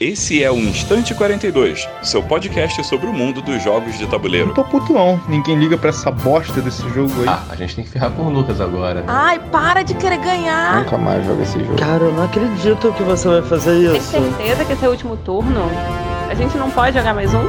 Esse é o Instante 42, seu podcast sobre o mundo dos jogos de tabuleiro. Não tô puto não, ninguém liga pra essa bosta desse jogo aí. Ah, a gente tem que ferrar com o Lucas agora. Ai, para de querer ganhar. Nunca mais joga esse jogo. Cara, eu não acredito que você vai fazer Tem isso. certeza que esse é o último turno? A gente não pode jogar mais um?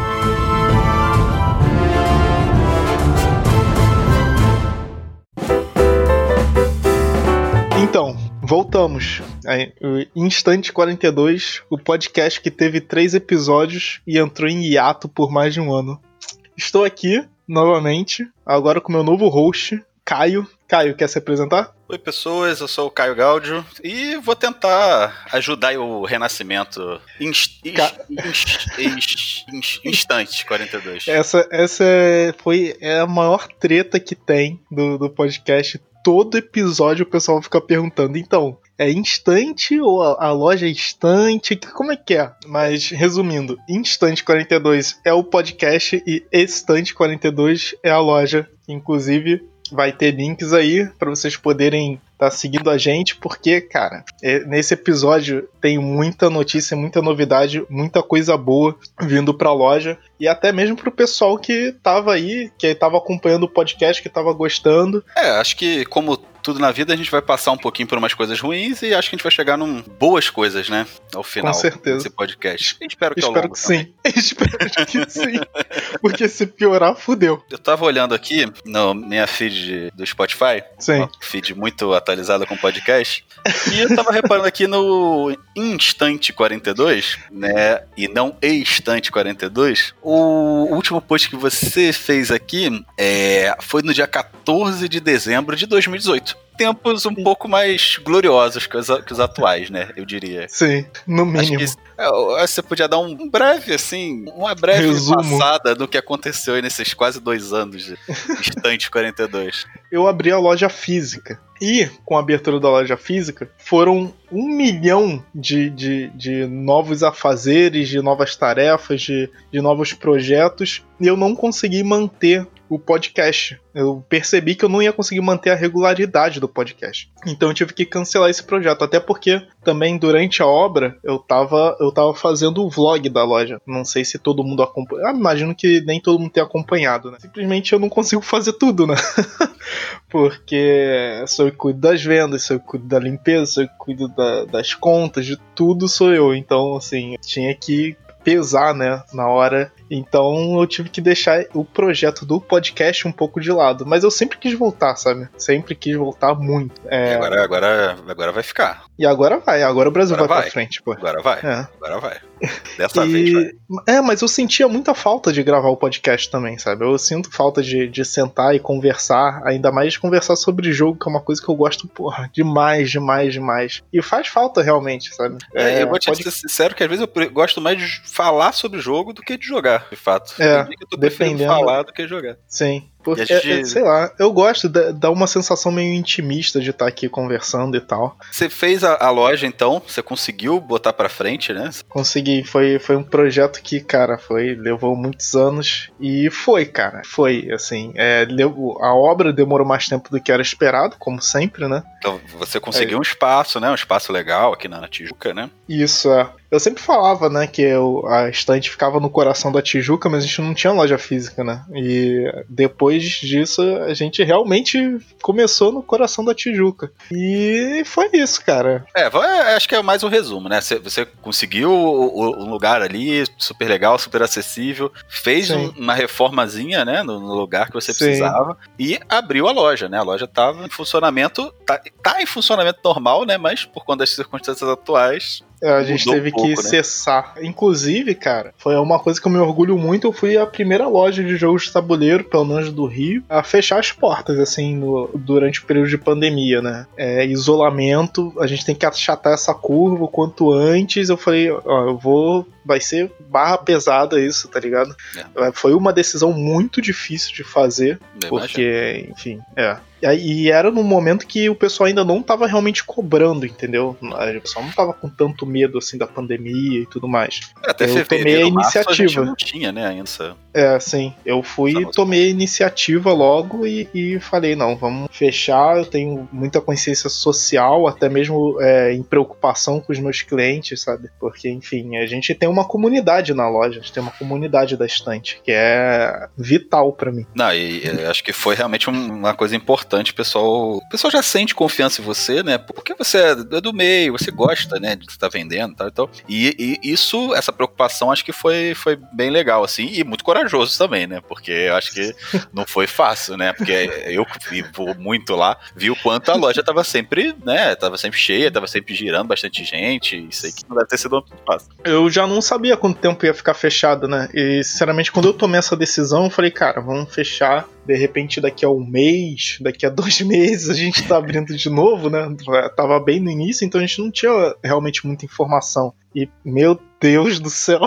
Voltamos. Aí, Instante 42, o podcast que teve três episódios e entrou em hiato por mais de um ano. Estou aqui, novamente, agora com meu novo host, Caio. Caio, quer se apresentar? Oi pessoas, eu sou o Caio Gáudio e vou tentar ajudar o renascimento inst, Ca- inst, inst, inst, instante 42. Essa, essa é- foi é a maior treta que tem do, do podcast. Todo episódio o pessoal fica perguntando, então, é instante ou a, loja é instante? Como é que é? Mas, resumindo, Instante 42 é o podcast e Estante 42 é a loja. Inclusive, vai ter links aí para vocês poderem estar seguindo a gente, porque, cara, é- nesse episódio tem muita notícia, muita novidade, muita coisa boa vindo pra loja e até mesmo pro pessoal que tava aí, que tava acompanhando o podcast, que tava gostando. É, acho que como tudo na vida a gente vai passar um pouquinho por umas coisas ruins e acho que a gente vai chegar num boas coisas, né? Ao final Com certeza. desse podcast. Espero que Espero que também. sim. Espero que sim. Porque se piorar, fudeu. Eu tava olhando aqui no minha feed do Spotify, Sim. Ó, feed muito atualizada com podcast. E eu tava reparando aqui no Instante 42, né? E não Estante 42. O último post que você fez aqui é, foi no dia 14 de dezembro de 2018. Tempos um pouco mais gloriosos que os, que os atuais, né? Eu diria. Sim, no Acho mínimo. que é, eu acho que você podia dar um breve, assim, uma breve Resumo. passada do que aconteceu aí nesses quase dois anos de Instante 42. eu abri a loja física. E, com a abertura da loja física, foram um milhão de, de, de novos afazeres, de novas tarefas, de, de novos projetos, e eu não consegui manter o podcast. Eu percebi que eu não ia conseguir manter a regularidade do podcast. Então eu tive que cancelar esse projeto, até porque também durante a obra eu tava, eu tava fazendo o vlog da loja. Não sei se todo mundo acompanha. Ah, imagino que nem todo mundo tenha acompanhado, né? Simplesmente eu não consigo fazer tudo, né? porque sou eu que cuido das vendas, sou eu que cuido da limpeza, sou eu que cuido da- das contas, de tudo sou eu. Então, assim, tinha que pesar, né, na hora. Então eu tive que deixar o projeto do podcast um pouco de lado. Mas eu sempre quis voltar, sabe? Sempre quis voltar muito. É, E agora, agora, agora vai ficar. E agora vai, agora o Brasil Agora vai, vai. pra frente, pô. Agora vai. É. Agora vai. Dessa vez vai. E... É, mas eu sentia muita falta de gravar o podcast também, sabe? Eu sinto falta de, de sentar e conversar, ainda mais conversar sobre jogo, que é uma coisa que eu gosto, porra, demais, demais, demais. E faz falta realmente, sabe? É, eu vou te pode- ser sincero que às vezes eu gosto mais de falar sobre o jogo do que de jogar, de fato. É, eu tô dependendo. falar do que jogar. Sim. Porque, gente- é, é, sei lá, eu gosto, dá, uma sensação meio intimista de estar aqui conversando e tal. Você fez a, a loja então, você conseguiu botar pra frente, né? Consegui, foi, foi um projeto que, cara, foi, levou muitos anos e foi, cara, foi, assim, é, levou- a obra demorou mais tempo do que era esperado, como sempre, né? Então você conseguiu um espaço, né? Um espaço legal aqui na Tijuca, né? Isso, é. Eu sempre falava, né, que eu, a estante ficava no coração da Tijuca, mas a gente não tinha loja física, né? E depois disso, a gente realmente começou no coração da Tijuca. E foi isso, cara. É, vai- acho que é mais um resumo, né? Você, você conseguiu um lugar ali super legal, super acessível, fez um- uma reformazinha, né, no, lugar que você Sim. precisava e abriu a loja, né? A loja tava em funcionamento, tá, tá em funcionamento normal, né? Mas por conta das circunstâncias atuais, É, A gente Mudou um teve pouco, que né? cessar. Inclusive, cara, foi uma coisa que eu me orgulho muito. Eu fui a primeira loja de jogos de tabuleiro, pelo menos do Rio, a fechar as portas, assim, no- durante o período de pandemia, né? É, isolamento, a gente tem que achatar essa curva o quanto antes. Eu falei, ó, eu vou. Vai ser barra pesada isso, tá ligado? É, Foi uma decisão muito difícil de fazer, imagino. porque, enfim, é. E, era num momento que o pessoal ainda não tava realmente cobrando, entendeu? O pessoal não tava com tanto medo assim da pandemia e tudo mais. Até Eu tomei a março, a gente iniciativa. não tinha, né, ainda. essa- É, sim. Eu fui e tomei a iniciativa logo e, e falei, não, vamos fechar. Eu tenho muita consciência social, até mesmo é, em preocupação com os meus clientes, sabe? Porque, enfim, a gente tem uma comunidade na loja, a gente tem uma comunidade da estante, que é vital pra mim. Não, e acho que foi realmente um- uma coisa importante, o pessoal. O pessoal já sente confiança em você, né? Porque você é do meio, você gosta, né, de você tá vendendo e tal, e tal. E, e isso, essa preocupação, acho que foi, foi bem legal, assim, e muito corajoso também, né? Porque eu acho que não foi fácil, né? Porque eu vou muito lá, vi o quanto a loja tava sempre, né? Tava sempre cheia, tava sempre girando bastante gente. Isso aí que não deve ter sido muito fácil. Eu já não sabia quanto tempo ia ficar fechado, né? E, sinceramente, quando eu tomei essa decisão, eu falei, cara, vamos fechar. De repente, daqui a um mês, daqui a dois meses, a gente tá abrindo de novo, né? Tava bem no início, então a gente não tinha realmente muita informação. E, meu Deus do céu.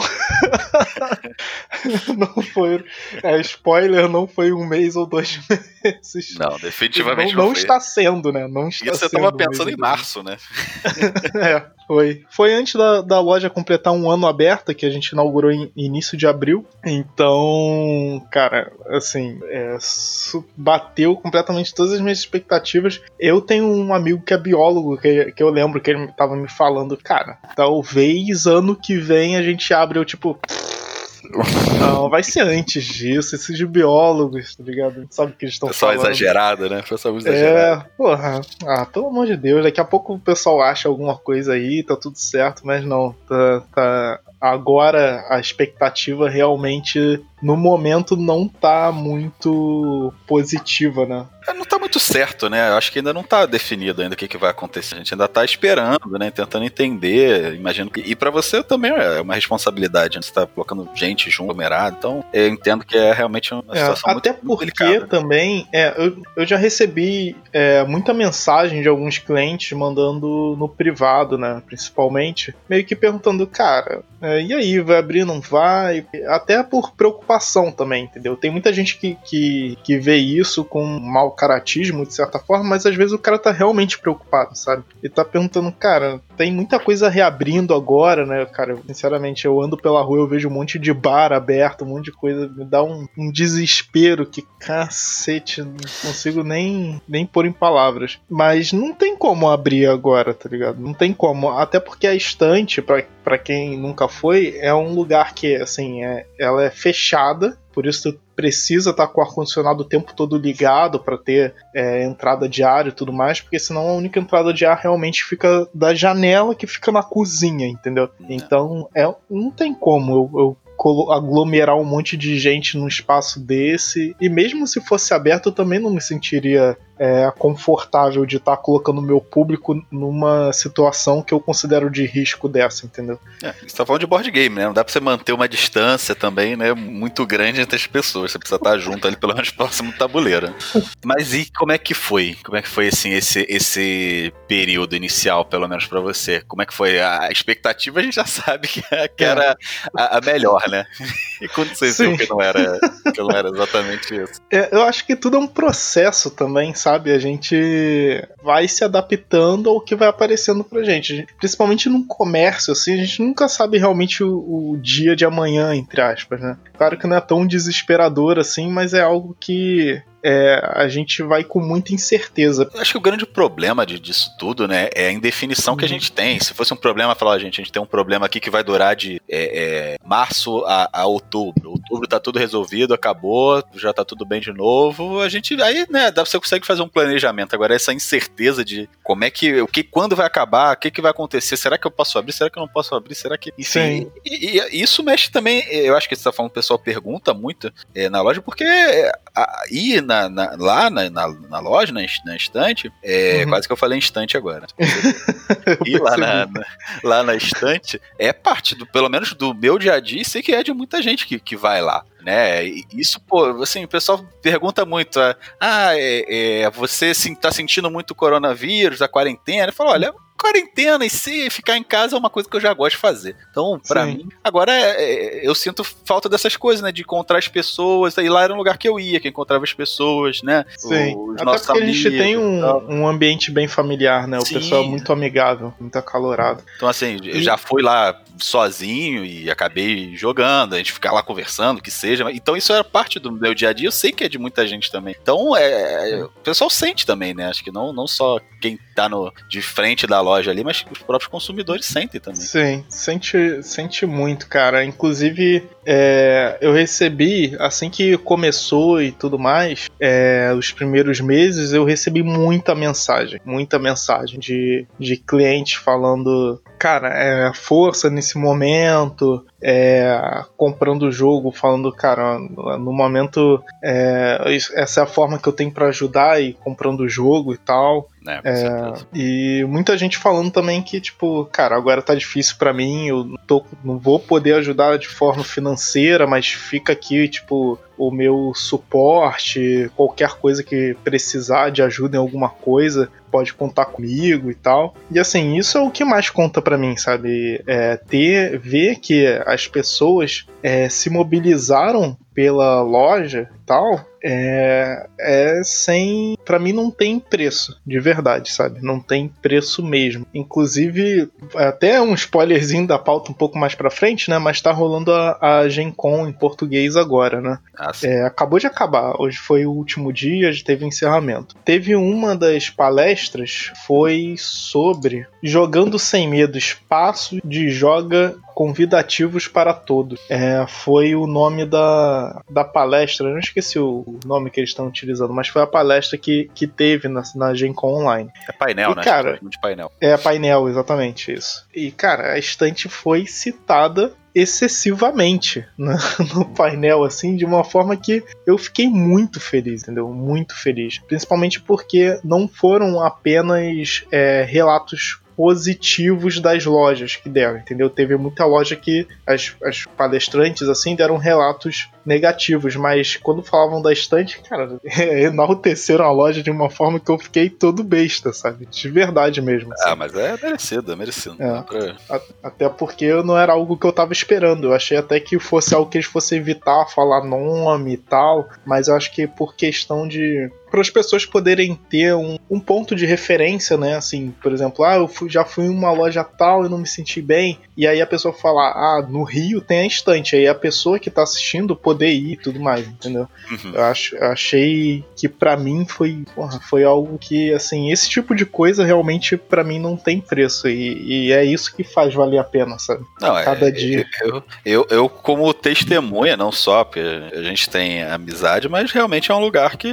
não foi. É, spoiler, não foi um mês ou dois meses. Não, definitivamente não, não foi. está sendo, né? Não está Isso eu sendo tava um mês pensando em março, né? é, foi. Foi antes da, da loja completar um ano aberta, que a gente inaugurou em início de abril. Então, cara, assim, é, bateu completamente todas as minhas expectativas. Eu tenho um amigo que é biólogo, que, que eu lembro que ele tava me falando, cara, talvez ano que vem a gente abre, eu tipo. Não, vai ser antes disso, esses biólogos, tá ligado? Sabe o que eles estão Pessoal falando. exagerado, né? Pessoal muito exagerado. É, porra. Ah, pelo amor de Deus, daqui a pouco o pessoal acha alguma coisa aí, tá tudo certo, mas não. Tá, tá- Agora a expectativa realmente, no momento, não tá muito positiva, né? É, Não muito certo, né? Eu acho que ainda não tá definido ainda o que, que vai acontecer. A gente ainda tá esperando, né? Tentando entender. Imagino que. E pra você também é uma responsabilidade, né? Você tá colocando gente junto, aglomerado. Então, eu entendo que é realmente uma É, situação até muito, muito porque delicada. também é, eu, eu já recebi é, muita mensagem de alguns clientes mandando no privado, né? Principalmente, meio que perguntando, cara, é, e aí, vai abrir, não vai? Até por preocupação também, entendeu? Tem muita gente que, que, que vê isso com mau caratismo, de certa forma, mas às vezes o cara tá realmente preocupado, sabe? E tá perguntando, cara, tem muita coisa reabrindo agora, né, cara? Sinceramente, eu ando pela rua, eu vejo um monte de bar aberto, um monte de coisa, me dá um, um desespero que, cacete, não consigo nem, nem pôr em palavras. Mas não tem como abrir agora, tá ligado? Não tem como. Até porque a estante, pra quem nunca foi, é um lugar que, assim, é, ela é fechada, por isso tu precisa estar com o ar-condicionado o tempo todo ligado para ter é, entrada de ar e tudo mais, porque senão a única entrada de ar realmente fica da janela que fica na cozinha, entendeu? Então é, não tem como eu, eu aglomerar um monte de gente num espaço desse, e mesmo se fosse aberto eu também não me sentiria é, confortável de estar colocando o meu público numa situação que eu considero de risco dessa, entendeu? É, você tá falando de board game, né? Não dá pra você manter uma distância também, né? Muito grande entre as pessoas. Você precisa estar junto ali, pelo menos próximo do tabuleiro. Mas e como é que foi? Como é que foi, assim, esse, esse período inicial, pelo menos pra você? Como é que foi? A expectativa a gente já sabe que, que era a, a melhor, né? E quando você Sim. viu que não era, que não era exatamente isso? É, eu acho que tudo é um processo também, sabe? A gente vai se adaptando ao que vai aparecendo pra gente. A gente- Principalmente no comércio, assim, a gente nunca sabe realmente o, o dia de amanhã, entre aspas, né? Claro que não é tão desesperador assim, mas é algo que é, a gente vai com muita incerteza. Eu acho que o grande problema de- disso tudo, né, é a indefinição que a gente tem. Se fosse um problema, falar, "Ó, gente, a gente tem um problema aqui que vai durar de é, é, março a, a outubro. Outubro tá tudo resolvido, acabou, já tá tudo bem de novo. A gente aí, né, você consegue fazer um planejamento. Agora essa incerteza de como é que, o que, quando vai acabar, o que, que vai acontecer? Será que eu posso abrir? Será que eu não posso abrir? Será que, enfim. E, e isso mexe também. Eu acho que você tá falando, o pessoal pergunta muito é, na loja porque é, a- ir na, na- lá na, na, na loja, na, na estante, é, Uhum. quase que eu falei estante agora. Ir lá na, na- lá na estante é parte, do, pelo menos do meu dia a dia, e sei que é de muita gente que, que vai lá. Né? Isso, pô, assim, o pessoal pergunta muito: ah, é, é, você sim, tá sentindo muito coronavírus, a quarentena? Eu falo, olha, quarentena e se ficar em casa é uma coisa que eu já gosto de fazer. Então, pra Sim. mim, agora é, é, eu sinto falta dessas coisas, né? De encontrar as pessoas. E lá era um lugar que eu ia, que encontrava as pessoas, né? Sim. Os Até nossos porque a gente amigos tem um, um ambiente bem familiar, né? O Sim. pessoal é muito amigável, muito acalorado. Então, assim, E- já fui lá sozinho e acabei jogando, a gente ficar lá conversando, que seja. Então, isso era parte do meu dia a dia. Eu sei que é de muita gente também. Então, é, o pessoal sente também, né? Acho que não, não só quem tá no, de frente da loja ali, mas os próprios consumidores sentem também. Sim, sente, sente muito, cara. Inclusive, é, eu recebi, assim que começou e tudo mais, é, os primeiros meses, eu recebi muita mensagem, muita mensagem de, de clientes falando, cara, é, força nesse momento, é, comprando o jogo, falando, cara, no momento, é, essa é a forma que eu tenho pra ajudar e comprando o jogo e tal. É, certeza. e muita gente falando também que, tipo, cara, agora tá difícil pra mim, eu não, tô, não vou poder ajudar de forma financeira, mas fica aqui, tipo, o meu suporte, qualquer coisa que precisar de ajuda em alguma coisa, pode contar comigo e tal. E assim, isso é o que mais conta pra mim, sabe? É, ter, ver que as pessoas é, se mobilizaram pela loja e tal, é, é sem. Pra mim não tem preço, de verdade, sabe? Não tem preço mesmo. Inclusive, até um spoilerzinho da pauta um pouco mais pra frente, né? Mas tá rolando a, a Gen Con em português agora, né? Ah. É, acabou de acabar. Hoje foi o último dia, já teve encerramento. Teve uma das palestras foi sobre jogando sem medo, espaço de joga convidativos para todos. É, foi o nome da, da palestra, não esqueci o nome que eles estão utilizando, mas foi a palestra que, que teve na, na Gen Con Online. É painel, E, né? cara, Chama de painel. É painel, exatamente isso. E, cara, a estante foi citada excessivamente né, no painel, assim, de uma forma que eu fiquei muito feliz, entendeu? Muito feliz. Principalmente porque não foram apenas é, relatos positivos das lojas que deram, entendeu? Teve muita loja que as, as palestrantes, assim, deram relatos negativos, mas quando falavam da estante, cara, enalteceram a loja de uma forma que eu fiquei todo besta, sabe? De verdade mesmo. assim. Ah, mas é merecido, é merecido. É. Pra- Até porque não era algo que eu tava esperando. Eu achei até que fosse algo que eles fossem evitar falar nome e tal. Mas eu acho que por questão de. Para as pessoas poderem ter um, um ponto de referência, né? Assim, por exemplo, ah, eu fui- já fui em uma loja tal e não me senti bem. E aí a pessoa fala, ah, no Rio tem a estante. Aí a pessoa que tá assistindo poder ir e tudo mais, entendeu? Uhum. Eu acho, eu achei que pra mim foi, porra, foi algo que, assim, esse tipo de coisa realmente pra mim não tem preço. E, e é isso que faz valer a pena, sabe? Não, é, Cada dia. Eu, eu, eu, como testemunha, não só porque a gente tem amizade, mas realmente é um lugar que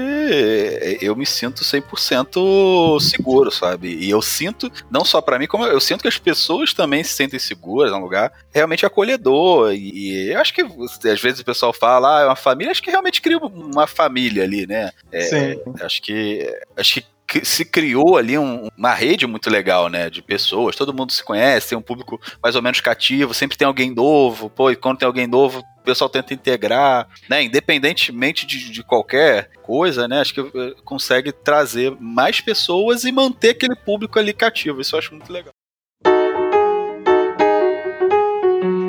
eu me sinto 100% seguro, sabe? E eu sinto, não só pra mim, como eu sinto que as pessoas também se sentem seguras, é um lugar realmente acolhedor. E, eu acho que às vezes o pessoal fala, ah, é uma família, acho que realmente cria uma família ali, né? É, Sim. Acho que. Acho que que se criou ali um- uma rede muito legal, né, de pessoas, todo mundo se conhece, tem um público mais ou menos cativo, sempre tem alguém novo, pô, e quando tem alguém novo, o pessoal tenta integrar, né, independentemente de, de qualquer coisa, né, acho que eh, consegue trazer mais pessoas e manter aquele público ali cativo, isso eu acho muito legal.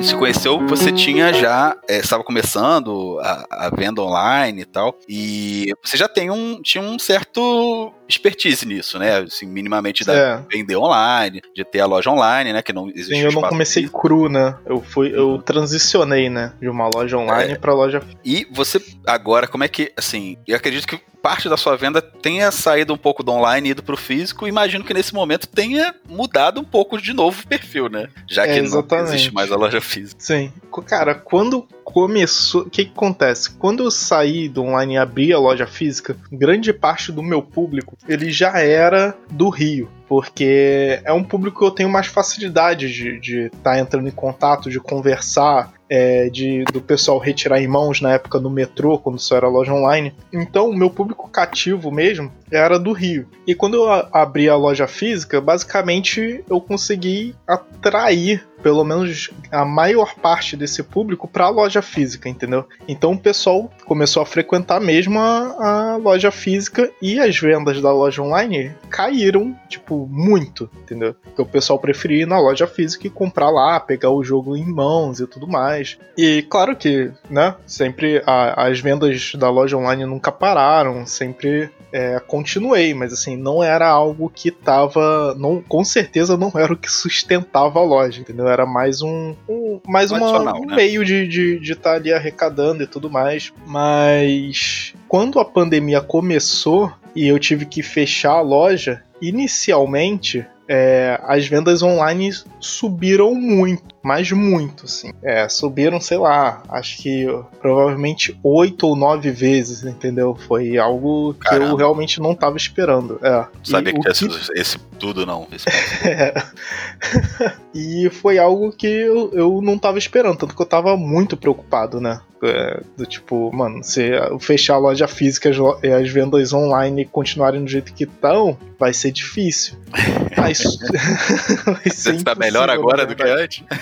Se conheceu, você tinha já, é, estava começando a, a venda online e tal, e você já tem um, tinha um certo expertise nisso, né? Assim, minimamente da É. vender online, de ter a loja online, né? Que não existe Sim, eu não comecei cru, né? Eu fui, eu transicionei, né? De uma loja online É. pra loja E você, agora, como é que, assim, eu acredito que parte da sua venda tenha saído um pouco do online e ido pro físico, imagino que nesse momento tenha mudado um pouco de novo o perfil, né? Já É, que não exatamente. existe mais a loja física. Sim. Cara, quando começou. O que, que acontece? Quando eu saí do online e abri a loja física, grande parte do meu público ele já era do Rio. Porque é um público que eu tenho mais facilidade de estar entrando em contato, de conversar, é, de do pessoal retirar em mãos na época no metrô, quando só era loja online. Então, o meu público cativo mesmo era do Rio. E quando eu abri a loja física, basicamente eu consegui atrair pelo menos a maior parte desse público para a loja física, entendeu? Então o pessoal começou a frequentar mesmo a, a loja física e as vendas da loja online caíram, tipo, tipo, muito, entendeu? Porque o pessoal preferia ir na loja física e comprar lá, pegar o jogo em mãos e tudo mais. E claro que, né, sempre a, as vendas da loja online nunca pararam, sempre é, continuei, mas assim, não era algo que tava. Não, com certeza não era o que sustentava a loja, entendeu? Era mais um. um mais uma, um né? meio de estar de, de tá ali arrecadando e tudo mais. Mas quando a pandemia começou e eu tive que fechar a loja, inicialmente é, as vendas online subiram muito, mas muito, assim. É, subiram, sei lá, acho que provavelmente oito ou nove vezes, entendeu? Foi algo que Caramba. eu realmente não estava esperando. É. Sabia que, que esse, esse, tudo não. Esse... é. e foi algo que eu, eu não estava esperando, tanto que eu estava muito preocupado, né? É, do tipo, mano, se fechar a loja física e as vendas online continuarem do jeito que estão, vai ser difícil. Mas. vai ser Você tá melhor agora do que antes?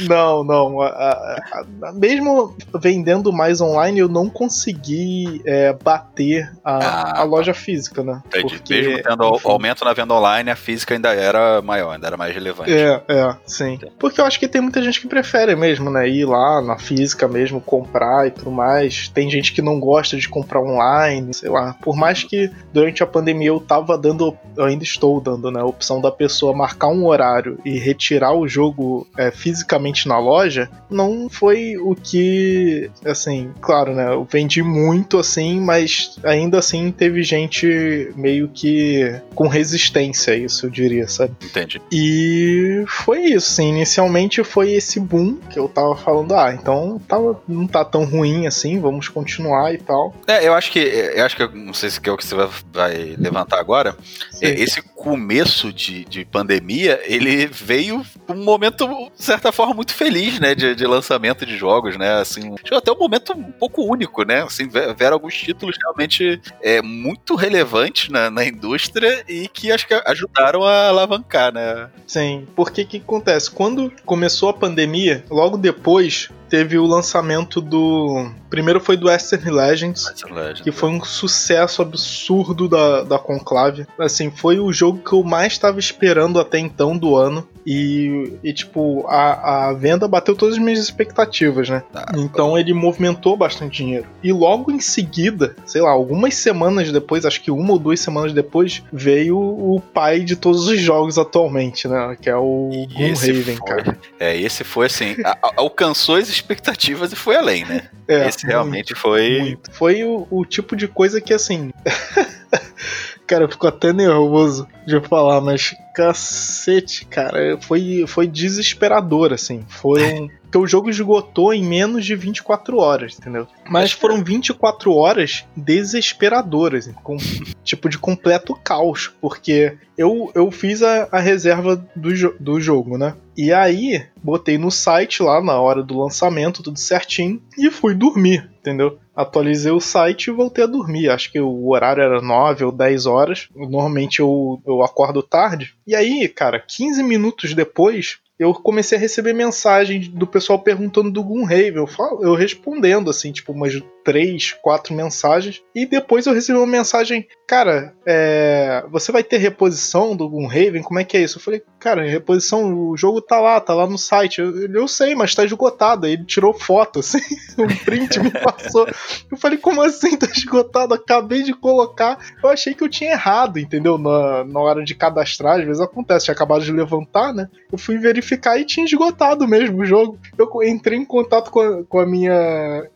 não, não. A, a, a, mesmo vendendo mais online, eu não consegui é, bater a, ah, loja física, né? Entendi. Porque, mesmo tendo enfim, aumento na venda online, a física ainda era maior, ainda era mais relevante. É, é, sim. Entendi. Porque eu acho que tem muita gente que prefere mesmo, né? Ir lá na física mesmo, comprar e tudo mais. Tem gente que não gosta de comprar online, sei lá. Por mais que durante a pandemia eu tava dando, eu ainda estou dando, né, a opção da pessoa marcar um horário e retirar o jogo é, fisicamente na loja, não foi o que, assim, claro, né, eu vendi muito assim, mas ainda assim teve gente meio que com resistência a isso, eu diria, sabe? Entendi. E foi isso, assim, inicialmente foi esse boom que eu tava falando, ah, então tava, não tá tão ruim assim, vamos continuar e tal. É, eu acho que, eu acho que, não sei se é o que você vai, vai levantar agora. Esse começo de, de pandemia, ele veio um momento, de certa forma, muito feliz, né, de, de lançamento de jogos, né, assim, até um momento um pouco único, né, assim, vieram alguns títulos realmente é, muito relevantes na, na indústria e que acho que ajudaram a alavancar, né. Sim, porque que acontece? Quando começou a pandemia, logo depois teve o lançamento do. Primeiro foi do Western Legends, Western Legends que foi um sucesso absurdo da, da Conclave. Assim, foi o jogo que eu mais estava esperando até então do ano. E, e tipo, a, a venda bateu todas as minhas expectativas, né? Ah, então ele movimentou bastante dinheiro. E logo em seguida, sei lá, algumas semanas depois, acho que uma ou duas semanas depois, veio o pai de todos os jogos atualmente, né? Que é o Gloomhaven, cara. É, esse foi assim, a, alcançou as expectativas e foi além, né? É, esse realmente muito, foi. Muito. Foi o, o tipo de coisa que assim. Cara, eu fico até nervoso de falar, mas cacete, cara, foi, foi desesperador, assim. Foram. Porque o jogo esgotou em menos de 24 horas, entendeu? Mas foram 24 horas desesperadoras, com tipo de completo caos, porque eu, eu fiz a, a reserva do, jo do jogo, né? E aí, botei no site lá na hora do lançamento, tudo certinho, e fui dormir, entendeu? Atualizei o site e voltei a dormir. Acho que o horário era 9 ou 10 horas. Normalmente eu, eu acordo tarde. E aí, cara, 15 minutos depois, eu comecei a receber mensagem do pessoal perguntando do Gloomhaven. Eu, eu respondendo, assim, tipo, umas três, quatro mensagens. E depois eu recebi uma mensagem, cara, é, você vai ter reposição do Gloomhaven? Como é que é isso? Eu falei, cara, reposição, o jogo tá lá, tá lá no site. Eu, eu sei, mas tá esgotado. Ele tirou foto, assim, um print me passou. Eu falei, como assim tá esgotado? Acabei de colocar. Eu achei que eu tinha errado, entendeu? Na, na hora de cadastrar, às vezes acontece, tinha acabado de levantar, né? Eu fui verificar e tinha esgotado mesmo o jogo. Eu entrei em contato com a, com a minha.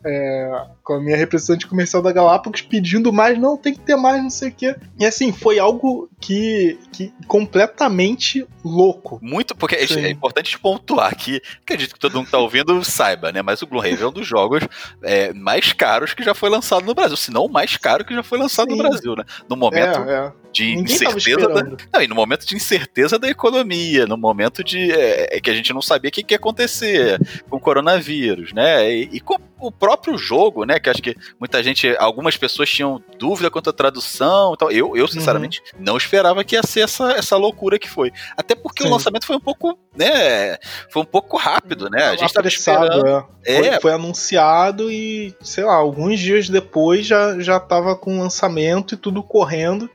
É, com a minha representante comercial da Galápagos pedindo mais, não, tem que ter mais, não sei o quê. E assim, foi algo que, que completamente louco. Muito, porque é, é importante pontuar aqui, acredito que todo mundo que tá ouvindo saiba, né? Mas o Gloomhaven é um dos jogos é, mais caros que já foi lançado no Brasil, se não o mais caro que já foi lançado Sim. no Brasil, né? No momento é, é. de Ninguém incerteza. Da, não, e no momento de incerteza da economia, no momento de é, é que a gente não sabia o que, que ia acontecer com o coronavírus, né? E, e com o próprio jogo, né? Que acho que muita gente, algumas pessoas tinham dúvida quanto à tradução e tal. Eu, eu sinceramente, uhum. não esperava que ia ser essa, essa loucura que foi. Até porque Sim. o lançamento foi um pouco, né? Foi um pouco rápido, né? A gente estava esperando. É. Foi, é. foi, anunciado e, sei lá, alguns dias depois já, já tava com lançamento e tudo correndo.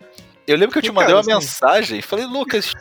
Eu lembro que eu te E, mandei cara, uma assim- mensagem e falei, Lucas,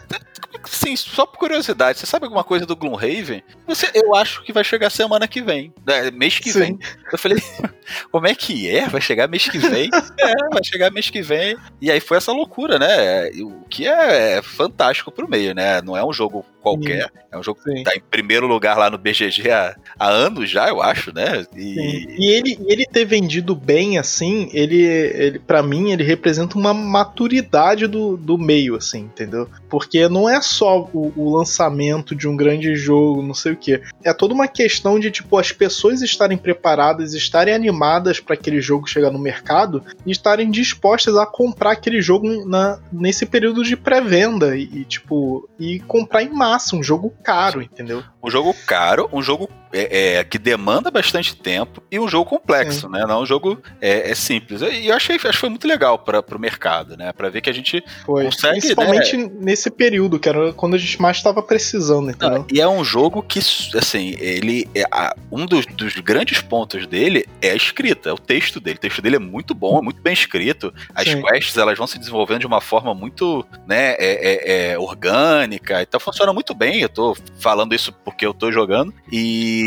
assim, só por curiosidade, você sabe alguma coisa do Gloomhaven? Você, eu acho que vai chegar semana que vem. É, mês que Sim. vem. Eu falei, como é que é? Vai chegar mês que vem? é, vai chegar mês que vem. E aí foi essa loucura, né? O que é fantástico pro meio, né? Não é um jogo qualquer, é um jogo que Sim. tá em primeiro lugar lá no BGG há, há anos já, eu acho, né? E, Sim. E ele, ele ter vendido bem assim, ele, ele para mim, ele representa uma maturidade do, do meio, assim, entendeu? Porque não é só o, o lançamento de um grande jogo, não sei o que. É toda uma questão de, tipo, as pessoas estarem preparadas, estarem animadas para aquele jogo chegar no mercado e estarem dispostas a comprar aquele jogo na, nesse período de pré-venda e, e, tipo, e comprar em massa, um jogo caro, entendeu? um jogo caro, um jogo é, é, que demanda bastante tempo e um jogo complexo, né? Não um jogo é, é simples. E eu achei, acho que foi muito legal para o mercado, né? Para ver que a gente Foi. Consegue, Principalmente nesse período, que era quando a gente mais estava precisando, entendeu? Não, e é um jogo que, assim, ele. É, a- um dos, dos grandes pontos dele é a escrita, é o texto dele. O texto dele é muito bom, é muito bem escrito. As Sim. quests elas vão se desenvolvendo de uma forma muito né, é, é- é orgânica. Então funciona muito bem. Eu tô falando isso porque eu tô jogando. E.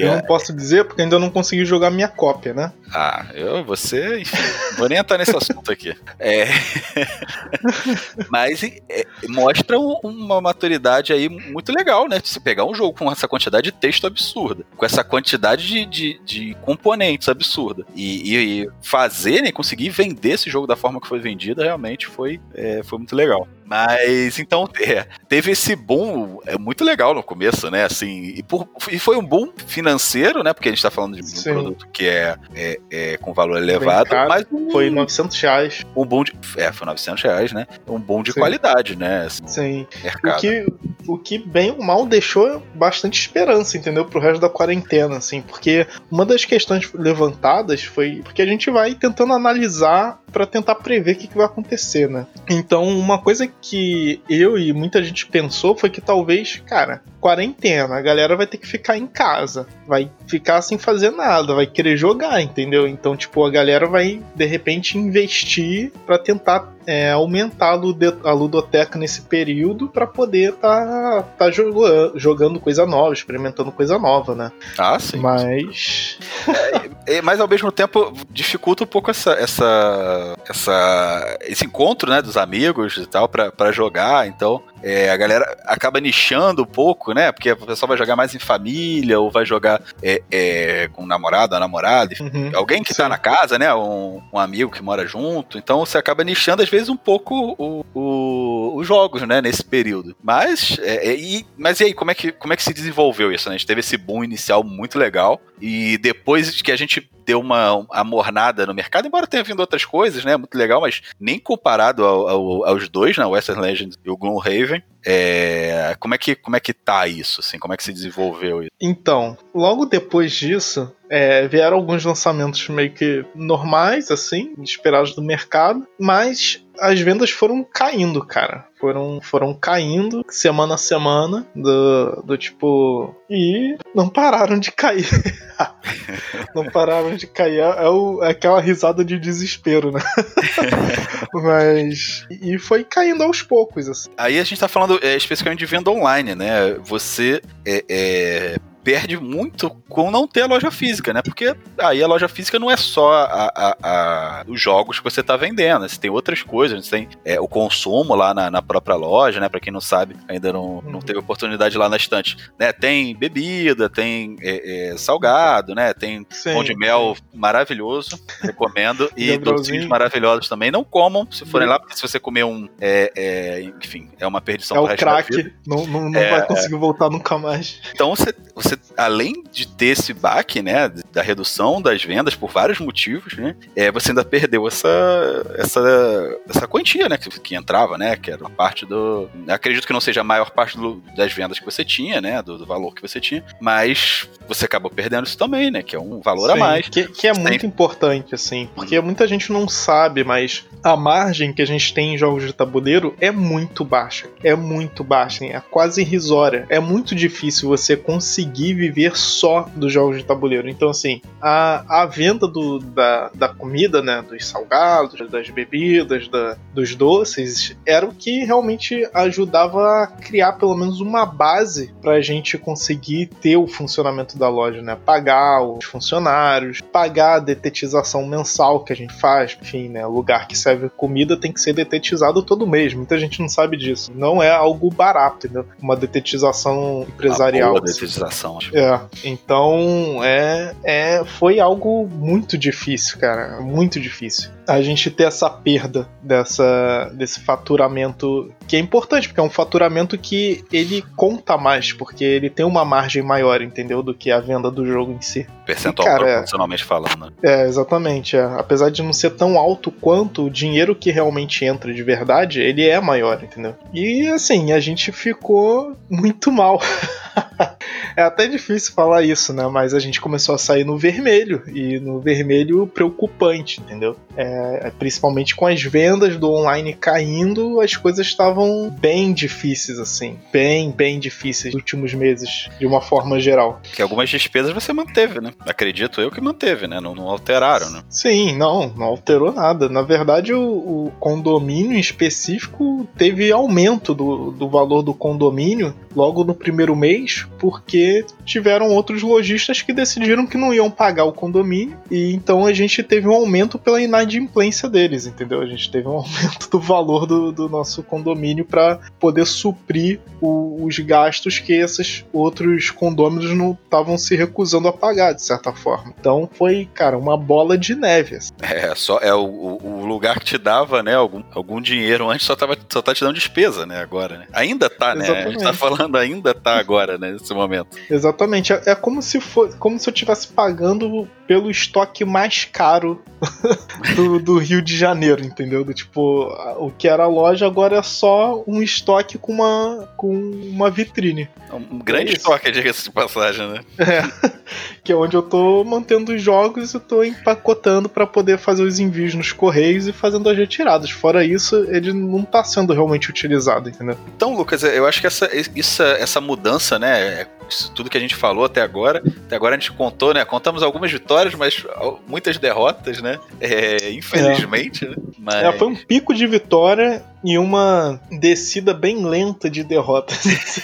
Eu não posso dizer porque ainda não consegui jogar minha cópia, né? Ah, eu, você, enfim, vou nem entrar nesse assunto aqui. É, mas é, mostra um- uma maturidade aí muito legal, né? Se pegar um jogo com essa quantidade de texto absurda, com essa quantidade de, de, de componentes absurda, e, e, e fazer, né, conseguir vender esse jogo da forma que foi vendido, realmente foi, é, foi muito legal. Mas então é, teve esse boom é muito legal no começo, né? Assim, e, por- e foi um boom financeiro, né? Porque a gente tá falando de um Sim. produto que é, é, é com valor elevado, caro. mas um, Foi 900 reais. um boom de. É, foi 900 reais, né? Um boom de Sim. qualidade, né? Assim, Sim. O que, o que bem ou mal deixou bastante esperança, entendeu? Pro resto da quarentena, assim. Porque uma das questões levantadas foi porque a gente vai tentando analisar pra tentar prever o que, que vai acontecer, né? Então, uma coisa que eu e muita gente pensou foi que talvez, cara, quarentena, a galera vai ter que ficar em casa, vai ficar sem fazer nada, vai querer jogar, entendeu? Então, tipo, a galera vai de repente investir pra tentar é, aumentar a, ludoteca nesse período pra poder tá, tá joga- jogando coisa nova, experimentando coisa nova, né? Ah, sim. Mas. É, mas ao mesmo tempo dificulta um pouco essa, essa, essa, esse encontro né, dos amigos e tal pra jogar. Então é, a galera acaba nichando um pouco, né? Porque a pessoa vai jogar mais em família ou vai jogar é, é, com um namorado, namorada. Uhum. Alguém que tá na casa, né? Um, um amigo que mora junto. Então você acaba nichando, às vezes, um pouco o- o- os jogos, né? Nesse período. Mas, é, é, e, mas e aí, como é, que, como é que se desenvolveu isso? Né? A gente teve esse boom inicial muito legal. E depois que a gente deu uma amornada no mercado, embora tenha vindo outras coisas, né? Muito legal, mas nem comparado ao- ao- aos dois, né? Western Legends e o Gloomhaven. É, como, é que, como é que tá isso? Assim? Como é que se desenvolveu isso? Então, logo depois disso, é, vieram alguns lançamentos meio que normais, assim, esperados do mercado, mas as vendas foram caindo, cara. Foram, foram caindo semana a semana, do, do tipo. E não pararam de cair. não pararam de cair. É, o- é aquela risada de desespero, né? mas. E foi caindo aos poucos, assim. Aí a gente tá falando é, especificamente de venda online, né? Você é, é, perde muito com não ter a loja física, né? Porque aí a loja física não é só a- a- a- os jogos que você tá vendendo, né? você tem outras coisas, você tem é, o consumo lá na, na própria loja, né? Pra quem não sabe, ainda não, não Uhum. teve oportunidade lá na estante, né? Tem bebida, tem é, é, salgado, né? Tem Sim. pão de mel maravilhoso, recomendo. E docinhos maravilhosos também. Não comam se forem lá, porque se você comer um. é, é, enfim, é uma perdição É pro o da vida. não, não, não É, vai conseguir voltar nunca mais. Então você, você, além de ter esse baque, né, da redução das vendas por vários motivos, né, é, você ainda perdeu essa, essa, essa quantia, né, que, que entrava, né, que era uma parte do, acredito que não seja a maior parte do- das vendas que você tinha, né, do, do valor que você tinha, mas você acabou perdendo isso também, né, que é um valor a Sim, mais. Que, que é muito importante, assim. Porque muita gente não sabe, mas a margem que a gente tem em jogos de tabuleiro é muito baixa. É muito baixa, é quase irrisória. É muito difícil você conseguir conseguir viver só dos jogos de tabuleiro. Então, assim, a, a venda do, da, da comida, né, dos salgados, das bebidas, da, dos doces, era o que realmente ajudava a criar pelo menos uma base para a gente conseguir ter o funcionamento da loja, né? Pagar os funcionários, pagar a detetização mensal que a gente faz, enfim, né? O lugar que serve comida tem que ser detetizado todo mês. Muita gente não sabe disso. Não é algo barato, entendeu? Uma detetização empresarial. Uma detetização. É. Então, é, é, foi algo muito difícil, cara. Muito difícil. A gente ter essa perda dessa, desse faturamento que é importante, porque é um faturamento que ele conta mais, porque ele tem uma margem maior, entendeu? Do que a venda do jogo em si. Percentual E, cara, é- proporcionalmente falando. É, exatamente. é. Apesar de não ser tão alto quanto o dinheiro que realmente entra de verdade, ele é maior, entendeu? E assim, a gente ficou muito mal. é até difícil falar isso, né? Mas a gente começou a sair no vermelho. E no vermelho preocupante, entendeu? É, principalmente com as vendas do online caindo, as coisas estavam bem difíceis, assim. Bem, bem difíceis nos últimos meses, de uma forma geral. Que algumas despesas você manteve, né? Acredito eu que manteve, né? Não, não alteraram, né? Sim, não, não alterou nada. Na verdade, o, o condomínio em específico teve aumento do, do valor do condomínio logo no primeiro mês, porque tiveram outros lojistas que decidiram que não iam pagar o condomínio, e então a gente teve um aumento pela inadimplência deles, entendeu? A gente teve um aumento do valor do, do nosso condomínio para poder suprir o- os gastos que esses outros condôminos não estavam se recusando a pagar, de certa forma. Então foi, cara, uma bola de neve. assim. É, só, é o, o- lugar que te dava, né? Algum, algum dinheiro antes só, tava, só tá te dando despesa, né? Agora, né? Ainda tá, né? A gente tá Exatamente. falando ainda tá agora, né? Nesse momento. Exatamente. É, é como se for, como se eu estivesse pagando pelo estoque mais caro do, do Rio de Janeiro, entendeu? Do tipo, o que era a loja agora é só um estoque com uma, com uma vitrine. Um grande É estoque, diga-se de passagem, né? É. que é onde eu tô mantendo os jogos e tô empacotando para poder fazer os envios nos correios e fazendo as retiradas. Fora isso, ele não tá sendo realmente utilizado, entendeu? Então, Lucas, eu acho que essa, isso, essa mudança, né? Isso tudo que a gente falou até agora, até agora a gente contou, né? Contamos algumas vitórias, mas muitas derrotas, né? É, infelizmente, né? Mas... É, foi um pico de vitória e uma descida bem lenta de derrotas, assim,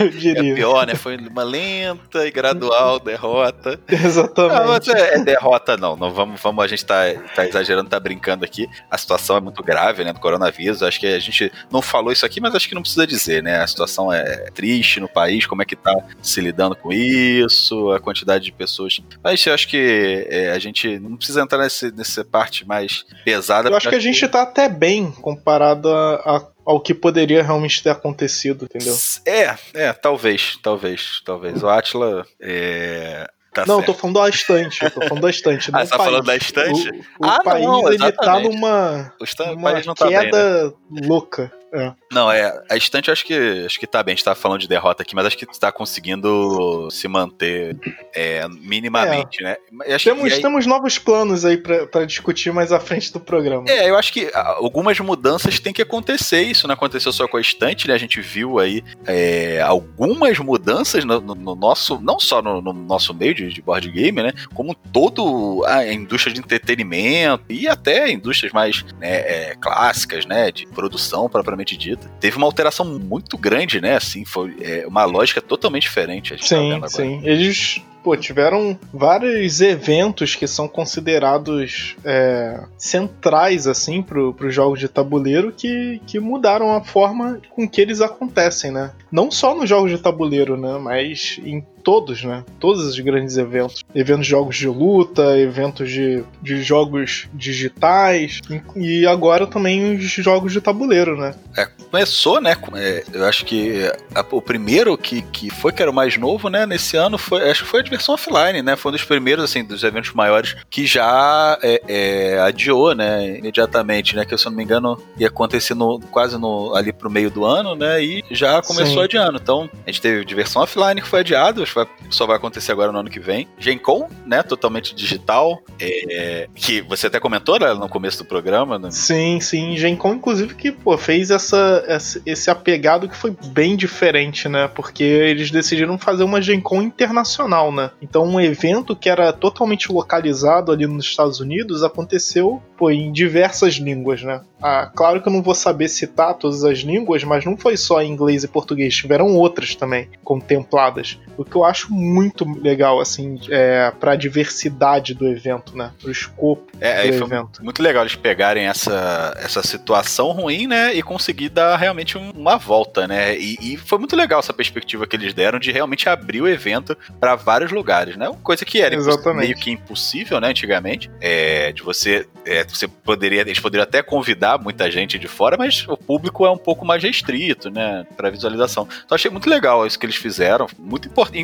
eu É diria. pior, né? Foi uma lenta e gradual derrota. Não, mas Exatamente. é, é derrota, não. não vamos, vamos, a gente tá, tá exagerando, tá brincando aqui. A situação é muito grave, né? Do coronavírus. Acho que a gente não falou isso aqui, mas acho que não precisa dizer, né? A situação é triste no país, como é que tá se lidando com isso, a quantidade de pessoas. Mas eu acho que é, a gente não precisa entrar nesse, nessa parte mais pesada. Eu acho que a gente tá até bem comparado a- a- ao que poderia realmente ter acontecido, entendeu? É, é, talvez, talvez, talvez. O Atila é. Tá não, eu certo. tô falando da estante, eu tô falando da estante. Ah, você tá o país. falando da estante? O, o Ah, país, não, ele tá numa, O numa país não tá bem, né? queda louca. É. Não, é. A estante acho que acho que tá bem. A gente tá falando de derrota aqui, mas acho que tá conseguindo se manter é, minimamente, né? Eu acho Temos, aí- temos novos planos aí pra, pra discutir mais à frente do programa. É, eu acho que ah, algumas mudanças têm que acontecer. Isso não aconteceu só com a estante, né? A gente viu aí é, algumas mudanças no, no- no nosso, não só no, no nosso meio de, de board game, né? Como todo a indústria de entretenimento e até indústrias mais né, é, clássicas, né? De produção propriamente dita. Teve uma alteração muito grande, né? Assim, foi é, uma lógica totalmente diferente. A gente tá Sim, agora. sim. Eles pô, tiveram vários eventos que são considerados é, centrais assim para os jogos de tabuleiro que, que mudaram a forma com que eles acontecem, né? Não só nos jogos de tabuleiro, né? Mas em todos, né? Todos os grandes eventos. Eventos de jogos de luta, eventos de, de jogos digitais e e agora também os jogos de tabuleiro, né? É, começou, né? é, eu acho que a- o primeiro que, que foi, que era o mais novo, né? Nesse ano, foi, acho que foi a diversão offline, né? Foi um dos primeiros, assim, dos eventos maiores que já é, é, adiou, né? Imediatamente, né? Que se eu não me engano ia acontecer no, quase no, ali pro meio do ano, né? E já começou Sim. adiando. Então, a gente teve diversão offline que foi adiado, vai, só vai acontecer agora no ano que vem. Gencom, né? Totalmente digital. É, que você até comentou né, no começo do programa. Né? Sim, sim. Gencom, inclusive, que pô, fez essa, essa, esse apegado que foi bem diferente, né? Porque eles decidiram fazer uma Gencom internacional, né? Então, um evento que era totalmente localizado ali nos Estados Unidos aconteceu pô, em diversas línguas, né? Ah, claro que eu não vou saber citar todas as línguas, mas não foi só em inglês e português, tiveram outras também contempladas. O que eu acho muito legal, assim, é, para a diversidade do evento, né? Pro escopo é, do evento. Muito legal eles pegarem essa, essa situação ruim, né? E conseguir dar realmente uma volta, né? E, e foi muito legal essa perspectiva que eles deram de realmente abrir o evento para vários lugares, né? Coisa que era meio que impossível, né? Antigamente, é, de você, é, você poderia, eles poderiam até convidar muita gente de fora, mas o público é um pouco mais restrito, né? Para visualização. Então achei muito legal isso que eles fizeram, muito importante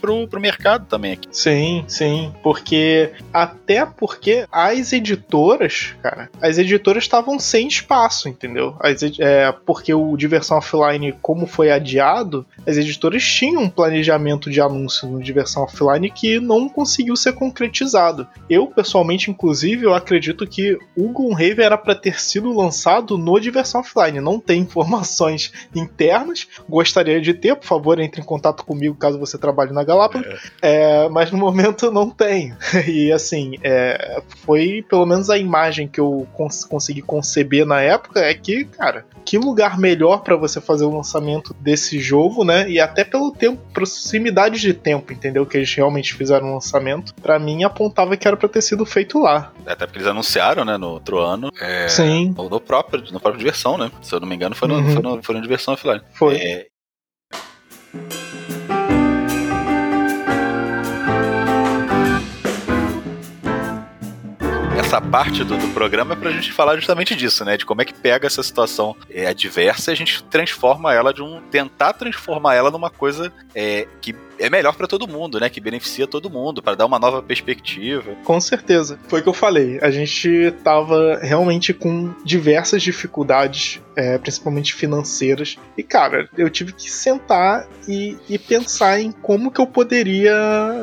pro, pro mercado também aqui. Sim, sim, porque até porque as editoras, cara, as editoras estavam sem espaço, entendeu? As, é, porque o Diversão Offline, como foi adiado, as editoras tinham um planejamento de anúncio no Diversão Offline que não conseguiu ser concretizado. Eu, pessoalmente, inclusive, eu acredito que o Gloomhaven era para ter sido lançado no Diversão Offline. Não tem informações internas. Gostaria de ter, por favor, entre em contato comigo caso você trabalhe na Galápagos. É. É, mas no momento não tem. E assim, é, foi pelo menos a imagem que eu cons consegui conceber na época é que, cara, que lugar melhor para você fazer o lançamento desse jogo, né? E até pelo tempo, proximidade de tempo, entendeu? Que eles realmente fizeram o lançamento. Para mim apontava que era para ter sido feito lá. Até porque eles anunciaram, né, no outro ano. É, Sim. No próprio, no próprio diversão, né? Se eu não me engano, foi no, uhum. foi no, foi no diversão offline. Foi. É, essa parte do, do programa é pra gente falar justamente disso, né? De como é que pega essa situação é, adversa e a gente transforma ela de um. tentar transformar ela numa coisa é, que é melhor para todo mundo, né? Que beneficia todo mundo, para dar uma nova perspectiva. Com certeza. Foi o que eu falei. A gente tava realmente com diversas dificuldades, é, principalmente financeiras. E, cara, eu tive que sentar e, e, pensar em como que eu poderia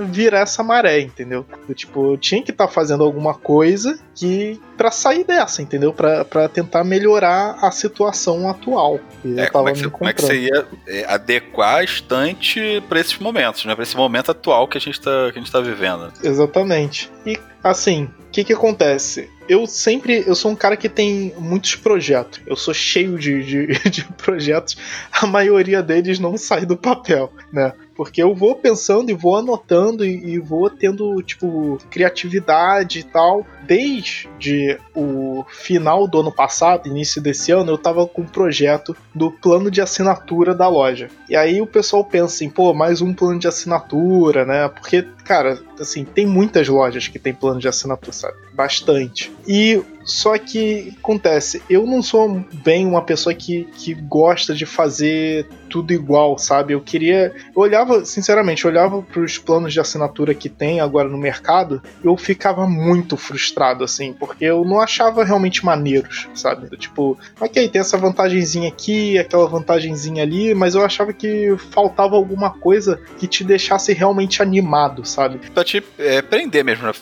virar essa maré, entendeu? Eu, tipo, eu tinha que estar tá fazendo alguma coisa que para sair dessa, entendeu? Para tentar melhorar a situação atual. É, como, é que, como, é que, você ia é, adequar a estante para esses momentos, né? Para esse momento atual que a gente está tá vivendo. Exatamente. E assim, que que acontece? Eu sempre, eu sou um cara que tem muitos projetos. Eu sou cheio de, de, de projetos. A maioria deles não sai do papel, né? Porque eu vou pensando e vou anotando e, e, vou tendo, tipo, criatividade e tal. Desde o final do ano passado, início desse ano, eu tava com um projeto do plano de assinatura da loja. E aí o pessoal pensa assim, pô, mais um plano de assinatura, né? Porque, cara, assim, tem muitas lojas que tem plano de assinatura, sabe? Bastante. E só que acontece, eu não sou bem uma pessoa que, que gosta de fazer tudo igual, sabe? Eu queria. Eu olhava, sinceramente, eu olhava para os planos de assinatura que tem agora no mercado, eu ficava muito frustrado, assim, porque eu não achava realmente maneiros, sabe? Tipo, ok, tem essa vantagenzinha aqui, aquela vantagenzinha ali, mas eu achava que faltava alguma coisa que te deixasse realmente animado, sabe? Pra te é, prender mesmo, né?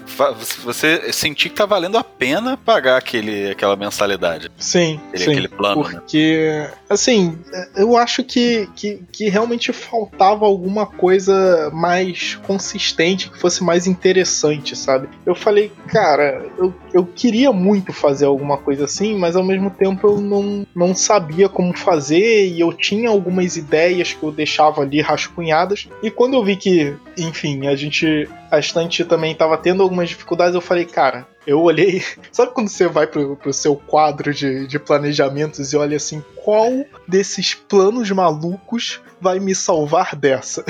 Você sentir que tá valendo a pena pagar pagar aquele, aquela mensalidade. Sim, aquele, sim. Aquele plano, né? Porque, né? Assim, eu acho que, que, que realmente faltava alguma coisa mais consistente, que fosse mais interessante, sabe? Eu falei, cara, eu, eu queria muito fazer alguma coisa assim, mas ao mesmo tempo eu não, não sabia como fazer e eu tinha algumas ideias que eu deixava ali rascunhadas. E quando eu vi que, enfim, a gente. A estante também estava tendo algumas dificuldades, eu falei, cara, eu olhei. Sabe quando você vai pro, pro seu quadro de, de planejamentos e olha assim, qual desses planos malucos vai me salvar dessa?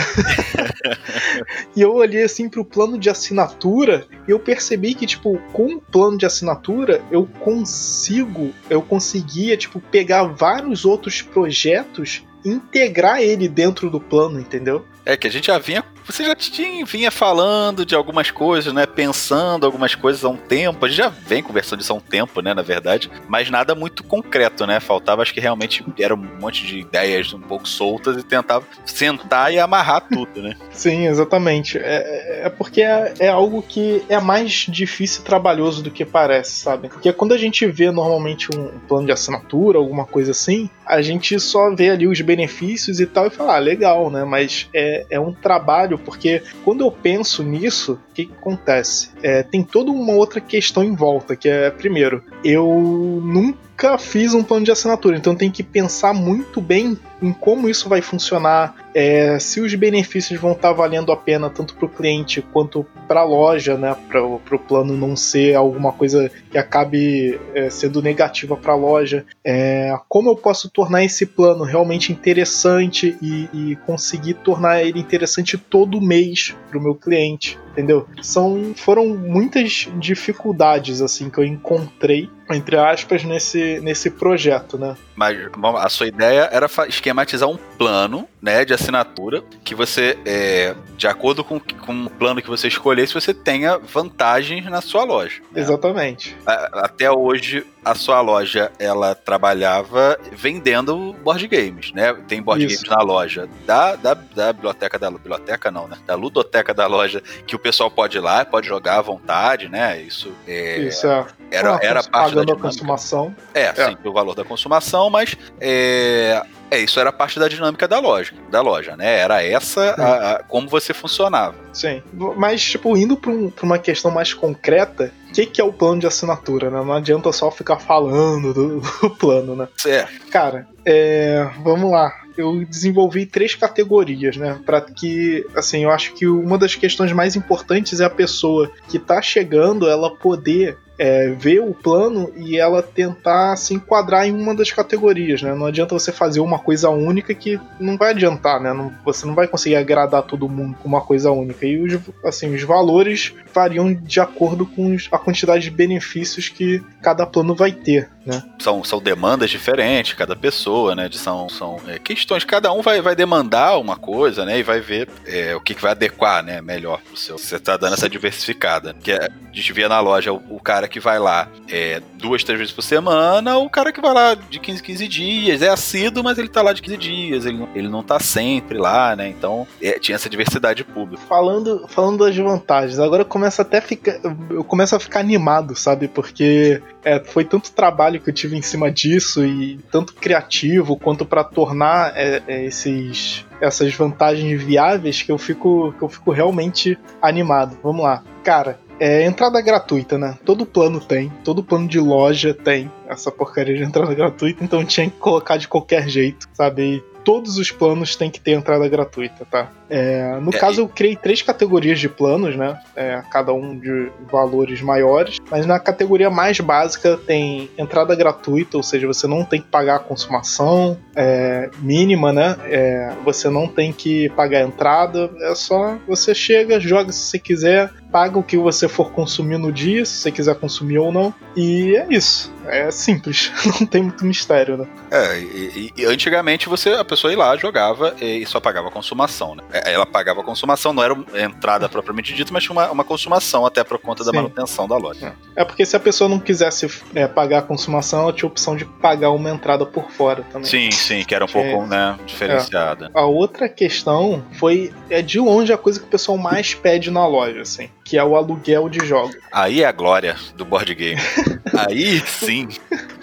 e eu olhei assim pro plano de assinatura e eu percebi que, tipo, com o plano de assinatura eu consigo, eu conseguia, tipo, pegar vários outros projetos integrar ele dentro do plano, entendeu? É que a gente já vinha. Você já tinha, vinha falando de algumas coisas, né? Pensando algumas coisas há um tempo. A gente já vem conversando isso há um tempo, né? Na verdade. Mas nada muito concreto, né? Faltava, acho que realmente era um monte de ideias um pouco soltas e tentava sentar e amarrar tudo, né? Sim, exatamente. É, é porque é, é algo que é mais difícil e trabalhoso do que parece, sabe? Porque quando a gente vê normalmente um plano de assinatura, alguma coisa assim, a gente só vê ali os benefícios e tal e fala, ah, legal, né? Mas é, é um trabalho, porque quando eu penso nisso, o que, que acontece? É, tem toda uma outra questão em volta, que é, primeiro, eu nunca fiz um plano de assinatura, então tem que pensar muito bem em como isso vai funcionar, é, se os benefícios vão estar valendo a pena tanto para o cliente quanto para a loja, né, para o plano não ser alguma coisa que acabe é, sendo negativa para a loja, é, como eu posso tornar esse plano realmente interessante e, e conseguir tornar ele interessante todo mês para o meu cliente, entendeu? São foram muitas dificuldades assim que eu encontrei entre aspas nesse nesse projeto, né? Mas a sua ideia era esquematizar um plano, né, de assinatura que você, é, de acordo com, com o plano que você escolhesse, você tenha vantagens na sua loja. Né? Exatamente. Até hoje a sua loja ela trabalhava vendendo board games, né? Tem board Isso. games na loja da, da, da biblioteca da biblioteca não, né? Da ludoteca da loja que o pessoal pode ir lá, pode jogar à vontade, né? Isso é, Isso é. era, era parte da a consumação. É, é, sim, o valor da consumação, mas é, é, isso era parte da dinâmica da loja, da loja, né? Era essa a, a, como você funcionava. Sim. Mas, tipo, indo para um, uma questão mais concreta, o que, que, é o plano de assinatura, né? Não adianta só ficar falando do, do plano, né? É. Cara, é, vamos lá. Eu desenvolvi três categorias, né? Para que, assim, eu acho que uma das questões mais importantes é a pessoa que tá chegando, ela poder é, ver o plano e ela tentar se enquadrar em uma das categorias, né? Não adianta você fazer uma coisa única que não vai adiantar, né? Não, você não vai conseguir agradar todo mundo com uma coisa única. E os, assim, os valores variam de acordo com a quantidade de benefícios que cada plano vai ter, né? São, são demandas diferentes, cada pessoa, né? São, são é, questões, cada um vai, vai demandar uma coisa, né? E vai ver é, o que, que vai adequar, né? Melhor pro seu. Você tá dando essa diversificada. Que é, a gente via na loja o, o cara que vai lá é, duas, três vezes por semana, o cara que vai lá de 15, 15 dias, é assíduo, mas ele tá lá de 15 dias, ele, ele não tá sempre lá, né? Então é, tinha essa diversidade pública. Falando, falando das vantagens, agora começa até a ficar. Eu começo a ficar animado, sabe? Porque é, foi tanto trabalho que eu tive em cima disso e tanto criativo quanto para tornar é, é, esses essas vantagens viáveis que eu fico que eu fico realmente animado. Vamos lá. Cara, é entrada gratuita, né? Todo plano tem, todo plano de loja tem essa porcaria de entrada gratuita, então tinha que colocar de qualquer jeito, sabe? E todos os planos têm que ter entrada gratuita, tá? É, no é, caso, eu criei três categorias de planos, né? É, cada um de valores maiores. Mas na categoria mais básica tem entrada gratuita, ou seja, você não tem que pagar a consumação é, mínima, né? É, você não tem que pagar a entrada. É só você chega, joga se você quiser, paga o que você for consumir no dia, se você quiser consumir ou não. E é isso. É simples, não tem muito mistério, né? É, e, e, antigamente você, a pessoa ia lá, jogava e só pagava a consumação, né? É, ela pagava a consumação, não era entrada propriamente dita, mas tinha uma, uma consumação até por conta da Sim. manutenção da loja. É. é. porque se a pessoa não quisesse é, pagar a consumação, ela tinha a opção de pagar uma entrada por fora também. Sim, sim, que era um que pouco, né, diferenciada. É. A outra questão foi, é de longe a coisa que o pessoal mais pede na loja, assim que é o aluguel de jogos. Aí é a glória do board game. Aí sim.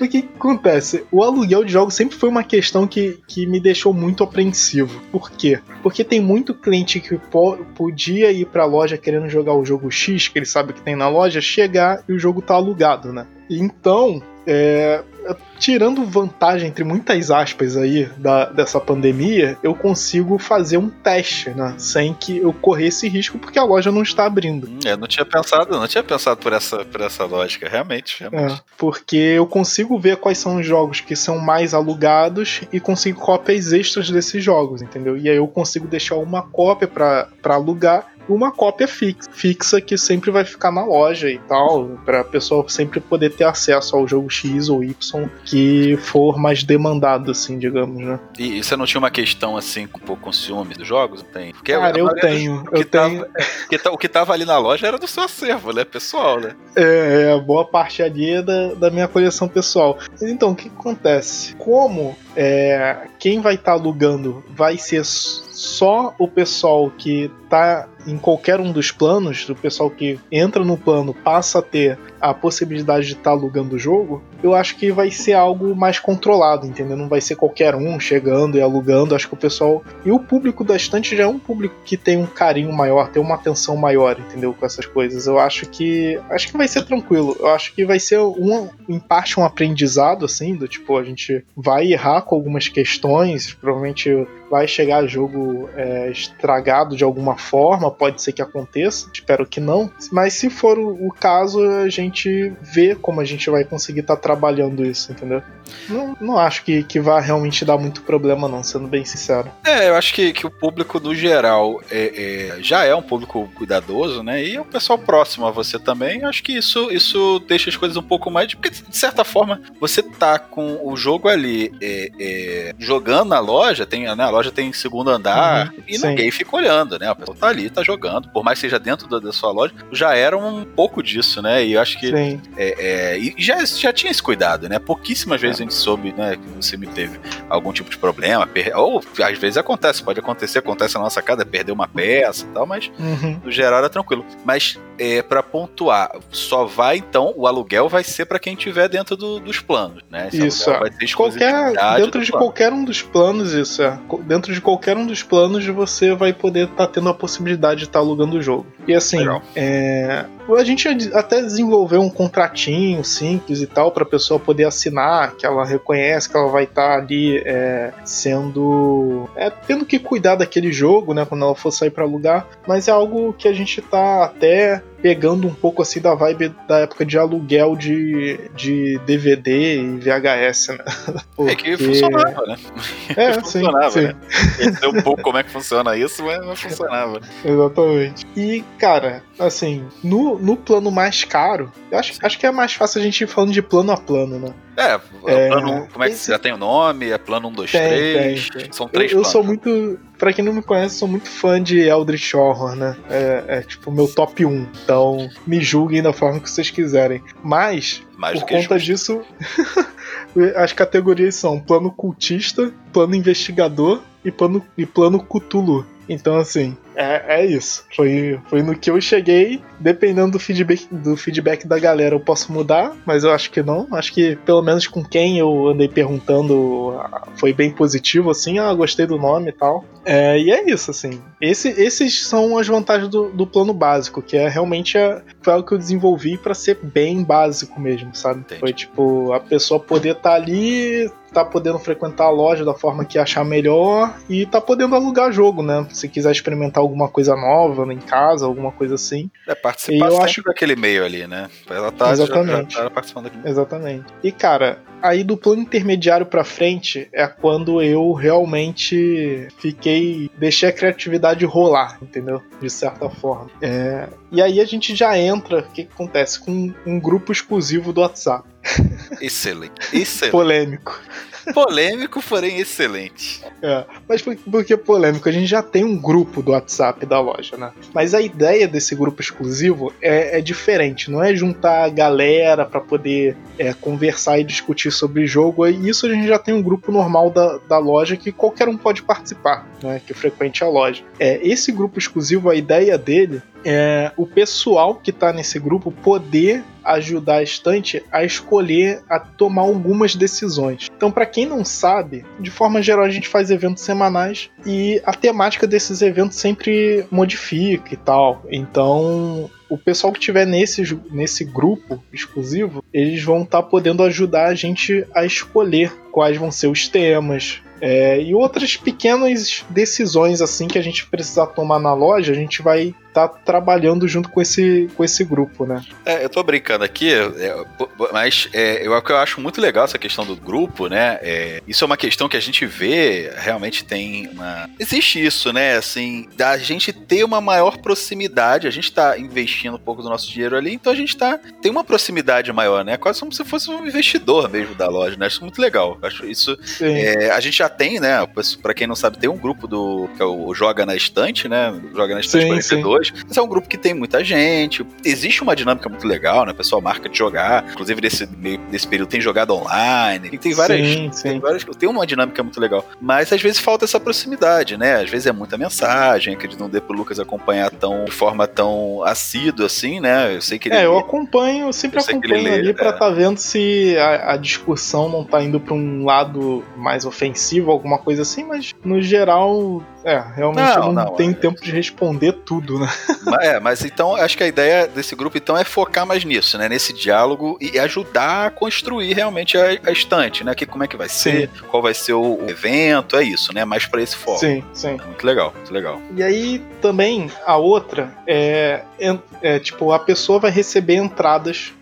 o que acontece? O aluguel de jogos sempre foi uma questão que, que me deixou muito apreensivo. Por quê? Porque tem muito cliente que po podia ir pra loja querendo jogar o jogo X, que ele sabe que tem na loja, chegar e o jogo tá alugado, né? Então, é, tirando vantagem entre muitas aspas aí da, dessa pandemia, eu consigo fazer um teste, né? Sem que eu corresse risco, porque a loja não está abrindo. Eu não tinha pensado, não tinha pensado por essa, por essa lógica, realmente. realmente. É, porque eu consigo ver quais são os jogos que são mais alugados e consigo cópias extras desses jogos, entendeu? E aí eu consigo deixar uma cópia para alugar uma cópia fixa, fixa que sempre vai ficar na loja e tal, para a pessoa sempre poder ter acesso ao jogo X ou Y que for mais demandado, assim, digamos, né? E, e você não tinha uma questão assim com, com ciúme dos jogos? Tem? Porque Cara, eu tenho. eu tenho. Tava, o que tava ali na loja era do seu acervo, né? Pessoal, né? É, é boa parte ali é da, da minha coleção pessoal. Então, o que acontece? Como é, quem vai estar tá alugando vai ser só o pessoal que tá em qualquer um dos planos, o pessoal que entra no plano passa a ter a possibilidade de estar tá alugando o jogo, eu acho que vai ser algo mais controlado, entendeu? Não vai ser qualquer um chegando e alugando. Acho que o pessoal. E o público da estante já é um público que tem um carinho maior, tem uma atenção maior, entendeu? Com essas coisas. Eu acho que. Acho que vai ser tranquilo. Eu acho que vai ser, um, em parte, um aprendizado, assim, do tipo, a gente vai errar com algumas questões, provavelmente vai chegar jogo é, estragado de alguma forma, pode ser que aconteça, espero que não. Mas se for o, caso, a gente vê como a gente vai conseguir estar tá trabalhando isso, entendeu? Não, não acho que, que vá realmente dar muito problema, não, sendo bem sincero. É, eu acho que, que o público, no geral, é, é, já é um público cuidadoso, né? E o pessoal próximo a você também, acho que isso, isso deixa as coisas um pouco mais. Porque, de certa forma, você tá com o jogo ali é, é jogando na loja, tem, né, a loja tem segundo andar, uhum, e sim. ninguém fica olhando, né? O pessoal tá ali, tá jogando, por mais que seja dentro da, da sua loja, já era um pouco disso, né? E eu acho que. É, é, e já, já tinha esse cuidado, né? Pouquíssimas vezes a gente soube, né, que você me teve algum tipo de problema, per... ou às vezes acontece, pode acontecer, acontece na nossa casa, perder uma peça e tal, mas uhum. no geral era tranquilo. Mas é, para pontuar, só vai então, o aluguel vai ser para quem tiver dentro do, dos planos, né? Esse isso, vai ser qualquer, dentro de plano. qualquer um dos planos, isso é. Dentro de qualquer um dos planos você vai poder estar tá tendo a possibilidade de estar tá alugando o jogo. E assim, é, a gente até desenvolveu um contratinho simples e tal para a pessoa poder assinar, que ela reconhece que ela vai estar tá ali é, sendo. É, tendo que cuidar daquele jogo, né? Quando ela for sair para alugar. Mas é algo que a gente tá até pegando um pouco assim da vibe da época de aluguel de, de DVD e VHS, né? Porque... É que funcionava, né? É, funcionava, sim, né? Sim. um pouco como é que funciona isso, mas funcionava. Exatamente. E, cara, assim, no, no plano mais caro, eu acho, acho que é mais fácil a gente ir falando de plano a plano, né? É, é plano, como é que esse... já tem o nome? É plano 1, 2, 3. São três eu, planos. Eu sou muito. Pra quem não me conhece, sou muito fã de Eldritch Horror, né? É, é tipo o meu top 1. Então, me julguem da forma que vocês quiserem. Mas, Mais por conta justo. disso, as categorias são plano cultista, plano investigador e plano, e plano Cthulhu. Então, assim, é, é isso. Foi, foi no que eu cheguei. Dependendo do feedback, do feedback da galera, eu posso mudar, mas eu acho que não. Acho que pelo menos com quem eu andei perguntando foi bem positivo, assim. Ah, gostei do nome e tal. É, e é isso, assim. Esse, esses são as vantagens do, do plano básico, que é realmente a, foi algo que eu desenvolvi para ser bem básico mesmo, sabe? Entendi. Foi tipo, a pessoa poder estar tá ali, tá podendo frequentar a loja da forma que achar melhor e tá podendo alugar jogo, né? Se quiser experimentar alguma coisa nova em casa, alguma coisa assim. É participar eu acho daquele meio ali, né? Ela tá Exatamente. Já, já tá participando aqui. Exatamente. E cara, aí do plano intermediário para frente é quando eu realmente fiquei deixei a criatividade rolar, entendeu? De certa forma. É, e aí a gente já entra, o que, que acontece com um grupo exclusivo do WhatsApp. Excelente. Excelente. Polêmico. Polêmico, porém excelente. É, mas por, por, que polêmico? A gente já tem um grupo do WhatsApp da loja, né? Mas a ideia desse grupo exclusivo é, é diferente. Não é juntar a galera para poder é, conversar e discutir sobre jogo. Isso a gente já tem um grupo normal da, da loja que qualquer um pode participar, né? Que frequente a loja. É, esse grupo exclusivo, a ideia dele é o pessoal que está nesse grupo poder ajudar a estante a escolher, a tomar algumas decisões. Então, para quem não sabe, de forma geral a gente faz eventos semanais e a temática desses eventos sempre modifica e tal. Então, o pessoal que tiver nesse, nesse grupo exclusivo, eles vão estar tá podendo ajudar a gente a escolher quais vão ser os temas, é, e outras pequenas decisões assim que a gente precisar tomar na loja, a gente vai tá trabalhando junto com esse, com esse grupo, né? É, eu tô brincando aqui, é, mas é, eu, eu acho muito legal essa questão do grupo, né? É, isso é uma questão que a gente vê, realmente tem uma. Existe isso, né? Assim, da gente ter uma maior proximidade, a gente tá investindo um pouco do nosso dinheiro ali, então a gente tá. tem uma proximidade maior, né? Quase como se fosse um investidor mesmo da loja, né? Acho muito legal. Acho isso. É, a gente já tem, né? Pra quem não sabe, tem um grupo do. que é o Joga na Estante, né? Joga na Estante sim, 42. Sim. Esse é um grupo que tem muita gente. Existe uma dinâmica muito legal, né? O pessoal marca de jogar. Inclusive, nesse, nesse período tem jogado online. Tem várias, sim, sim. Tem várias. Tem uma dinâmica muito legal. Mas às vezes falta essa proximidade, né? Às vezes é muita mensagem, acredito não dê pro Lucas acompanhar tão, de forma tão assídua assim, né? Eu sei que ele. É, eu acompanho, eu sempre eu acompanho lê, ali é. pra tá vendo se a, a discussão não tá indo pra um lado mais ofensivo, alguma coisa assim, mas no geral é, realmente não, não, não tem é. tempo de responder tudo, né? É, mas então acho que a ideia desse grupo então é focar mais nisso, né? Nesse diálogo e ajudar a construir realmente a, a estante, né? Que, como é que vai ser, sim. qual vai ser o, evento, é isso, né? Mais para esse foco. Sim, sim. É muito legal, muito legal. E aí também a outra é, é, tipo, a pessoa vai receber entradas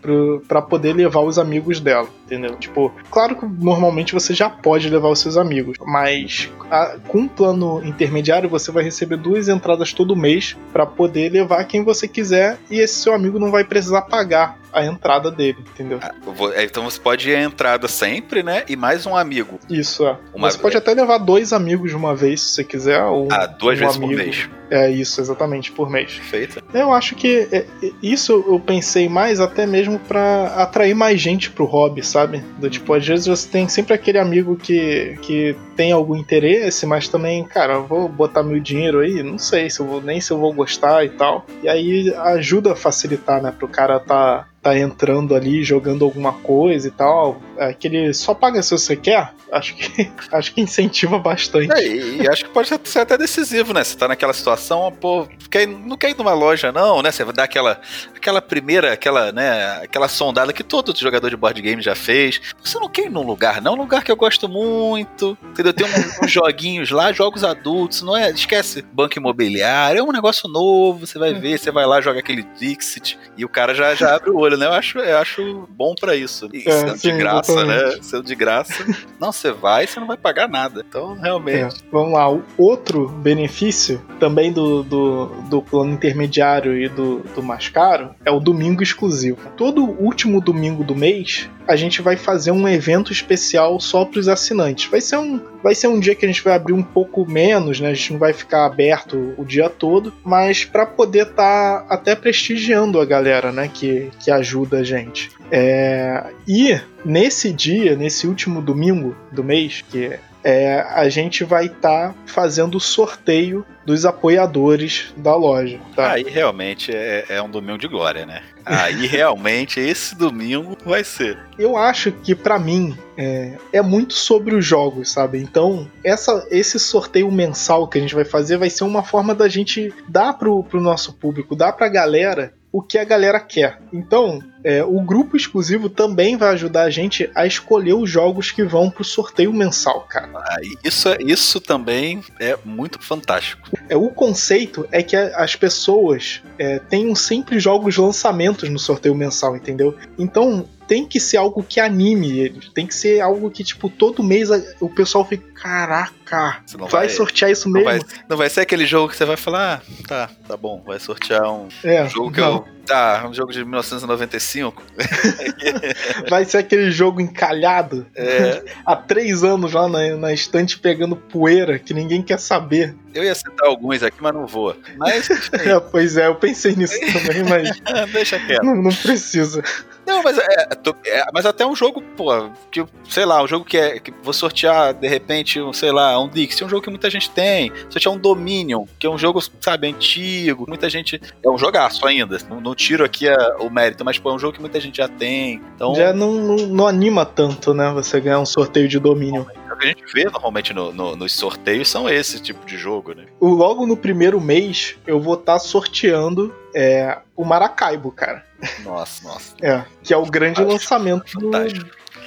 para poder levar os amigos dela entendeu? Tipo, claro que normalmente você já pode levar os seus amigos, mas a, com um plano intermediário você vai receber duas entradas todo mês para poder levar quem você quiser e esse seu amigo não vai precisar pagar a entrada dele, entendeu? Ah, é, então você pode ir a entrada sempre, né? E mais um amigo. Isso, é. Uma... Você pode até levar dois amigos de uma vez, se você quiser. Ou ah, duas um vezes amigo. por mês. É isso, exatamente, por mês. Perfeito. Eu acho que é, é, isso eu pensei mais até mesmo para atrair mais gente pro hobby, sabe? Do tipo, às vezes você tem sempre aquele amigo que, que tem algum interesse, mas também, cara, vou botar meu dinheiro aí, não sei se eu vou, nem se eu vou gostar e tal. E aí ajuda a facilitar, né, pro cara tá tá entrando ali jogando alguma coisa e tal, é que ele só paga se você quer, acho que acho que incentiva bastante. É, e, acho que pode ser até decisivo, né? Você tá naquela situação, pô, quer, não quer ir numa loja, não, né? Você vai dar aquela, aquela primeira, aquela, né, aquela sondada que todo jogador de board game já fez. Você não quer ir num lugar, não? Um lugar que eu gosto muito, entendeu? Tem um, uns joguinhos lá, jogos adultos, não é? Esquece banco imobiliário, é um negócio novo, você vai ver, você vai lá, joga aquele Dixit e o cara já, já abre o olho, né? Eu acho, eu acho bom para isso. E é, sendo sim, de graça, né? Sendo de graça. não, você vai, você não vai pagar nada. Então, realmente. É, vamos lá. O outro benefício também do, do, do plano intermediário e do, do mais caro é o domingo exclusivo. Todo último domingo do mês, a gente vai fazer um evento especial só para os assinantes. Vai ser um vai ser um dia que a gente vai abrir um pouco menos, né? A gente não vai ficar aberto o dia todo, mas para poder estar tá até prestigiando a galera, né? Que, que ajuda a gente. É, e nesse dia, nesse último domingo do mês, que é, a gente vai estar tá fazendo o sorteio dos apoiadores da loja. Tá? Aí realmente é, é um domingo de glória, né? Aí realmente esse domingo vai ser. Eu acho que para mim é, é, muito sobre os jogos, sabe? Então essa, esse sorteio mensal que a gente vai fazer vai ser uma forma da gente dar pro, pro nosso público, dar pra galera o que a galera quer. Então, é, o grupo exclusivo também vai ajudar a gente a escolher os jogos que vão pro sorteio mensal, cara. Ah, isso, isso também é muito fantástico. É, o conceito é que as pessoas é, tenham sempre jogos lançamentos no sorteio mensal, entendeu? Então, tem que ser algo que anime ele. Tem que ser algo que, tipo, todo mês o pessoal fica, caraca, vai, vai, sortear isso mesmo. Não vai, não vai, ser aquele jogo que você vai falar, ah, tá, tá bom, vai sortear um, é, jogo que não. eu. Tá, um jogo de 1995. vai ser aquele jogo encalhado é. há três anos lá na, na estante pegando poeira que ninguém quer saber. Eu ia citar alguns aqui, mas não vou. Mas. é, pois é, eu pensei nisso também, mas. Deixa quieto. Não, não precisa. Não, mas, é, é, mas até um jogo, pô, que, sei lá, um jogo que é. Que vou sortear, de repente, um, sei lá, um Dix, é um jogo que muita gente tem. Sortear um Dominion, que é um jogo, sabe, antigo, muita gente. É um jogaço ainda. Não, não tiro aqui a, o mérito, mas, pô, é um jogo que muita gente já tem. Então... Já não, não, não anima tanto, né? Você ganhar um sorteio de Dominion. O que a gente vê normalmente no, no, nos sorteios são esse tipo de jogo, né? Logo no primeiro mês, eu vou estar tá sorteando é, o Maracaibo, cara. Nossa, nossa. É, que é o grande lançamento do,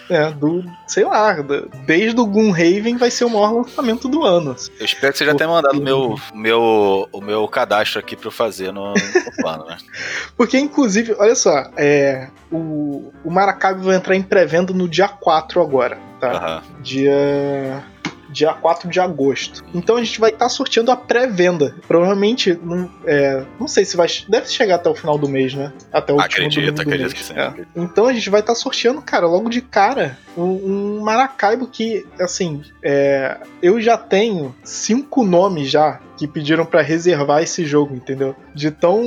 É, do, sei lá, desde o Gloomhaven vai ser o maior lançamento do ano. Eu espero que você já tenha mandado o meu, meu, o meu cadastro aqui pra eu fazer no, no plano, né? Porque, inclusive, olha só, é, o, o Maracaibo vai entrar em pré-venda no dia 4 agora, tá? Aham. Dia. Dia 4 de agosto. Então a gente vai estar sorteando a pré-venda. Provavelmente, não, é, não sei se vai. Deve chegar até o final do mês, né? Até o último Acredito, do acredito mês. que sim. É. Então a gente vai estar sorteando, cara, logo de cara, um, um Maracaibo que, assim, é, eu já tenho cinco nomes já que pediram pra reservar esse jogo, entendeu? De tão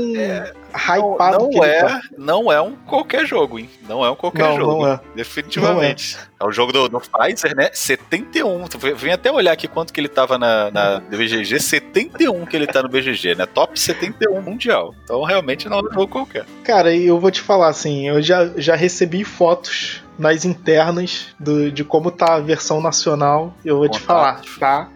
hypado não que ele é, tá. não é um qualquer jogo, hein? Não é um qualquer Não, jogo. não é. Definitivamente. é. o jogo do, do Pfizer, né? 71. Tu Vem até olhar aqui quanto que ele tava na, na BGG. 71 que ele tá no BGG, né? Top 71 mundial. Então realmente não é um jogo qualquer. Cara, e eu vou te falar assim, eu já, já recebi fotos nas internas do, de como tá a versão nacional. Eu vou te falar, tá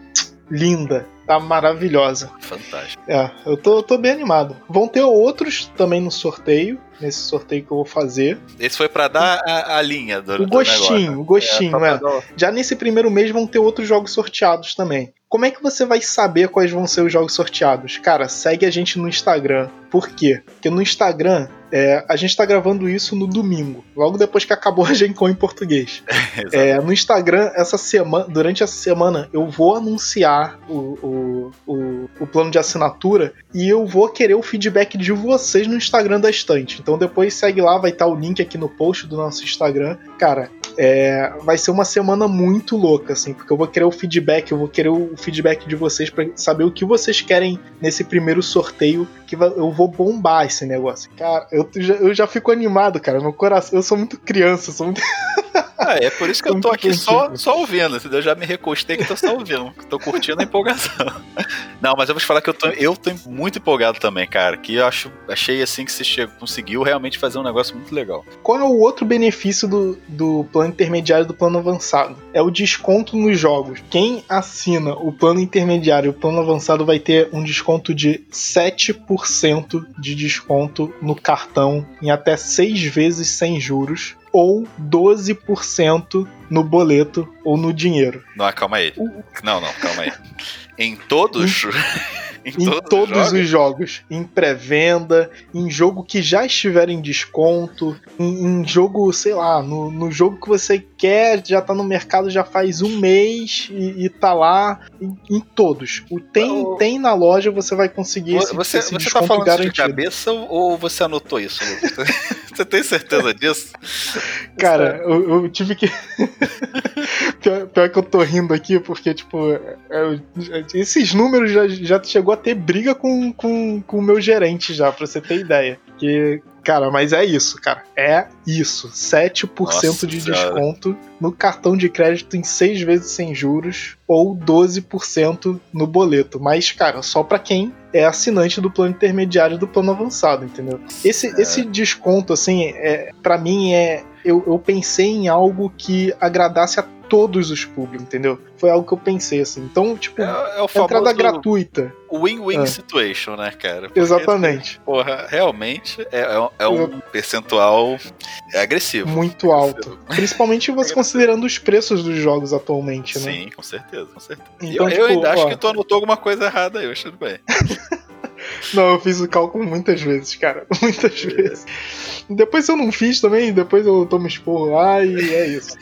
linda, tá maravilhosa. Fantástico. É, eu tô, tô bem animado. Vão ter outros também no sorteio, nesse sorteio que eu vou fazer. Esse foi pra dar a, a linha do, O do gostinho, negócio. o gostinho, só pra é. dar- Já nesse primeiro mês vão ter outros jogos sorteados também. Como é que você vai saber quais vão ser os jogos sorteados? Cara, segue a gente no Instagram. Por quê? Porque no Instagram, é, a gente tá gravando isso no domingo, logo depois que acabou a Gen Con em português. É, no Instagram, essa semana, durante essa semana, eu vou anunciar o, o, o, o plano de assinatura e eu vou querer o feedback de vocês no Instagram da estante. Então depois segue lá, vai estar o link aqui no post do nosso Instagram. Cara, é, vai ser uma semana muito louca, assim, porque eu vou querer o feedback, eu vou querer o feedback de vocês pra saber o que vocês querem nesse primeiro sorteio, que eu vou bombar esse negócio. Cara, eu já, eu já fico animado, cara, meu coração, eu sou muito criança, sou muito Ah, é por isso que eu tô aqui só, só ouvindo? Eu já me recostei que tô só ouvindo. Tô curtindo a empolgação. Não, mas eu vou te falar que eu tô, eu tô muito empolgado também, cara. Que eu acho, achei assim que você chegou, conseguiu realmente fazer um negócio muito legal. Qual é o outro benefício do, do plano intermediário do plano avançado? É o desconto nos jogos. Quem assina o plano intermediário e o plano avançado vai ter um desconto de 7% de desconto no cartão em até 6 vezes sem juros ou 12% no boleto ou no dinheiro. Não, calma aí. Não, não, calma aí. Em todos. Em todos os jogos, em pré-venda, em jogo que já estiver em desconto, em, em jogo, sei lá, no, no jogo que você quer, já tá no mercado já faz um mês e, e tá lá, em, em todos. O tem, O- tem na loja, você vai conseguir esse, Você, esse você tá falando isso de garantido. cabeça ou ou você anotou isso, Lucas? Você tem certeza disso? Cara, eu, eu tive que. pior, pior que eu tô rindo aqui, porque, tipo, é, é, esses números já, já chegou a ter briga com, com, com o meu gerente já, pra você ter ideia. Que, cara, mas é isso, cara. É isso. 7% Nossa de desconto no cartão de crédito em 6 vezes sem juros ou 12% no boleto. Mas, cara, só pra quem é assinante do plano intermediário do plano avançado, entendeu? Esse, É. esse desconto, assim, é, para mim é. Eu, eu pensei em algo que agradasse a todos os públicos, entendeu? Foi algo que eu pensei, assim. Então, tipo, É, é entrada gratuita. win-win É. situation, né, cara? Porque, Exatamente. Porra, realmente é, é- um percentual agressivo. Muito alto. Principalmente você considerando os preços dos jogos atualmente, né? Sim, com certeza, com certeza. Então, eu, tipo, eu ainda acho ó. que tu anotou alguma coisa errada aí, mas tudo bem. Não, eu fiz o cálculo muitas vezes, cara. Muitas É. vezes. Depois eu não fiz também, depois eu tomo esporro lá e é isso.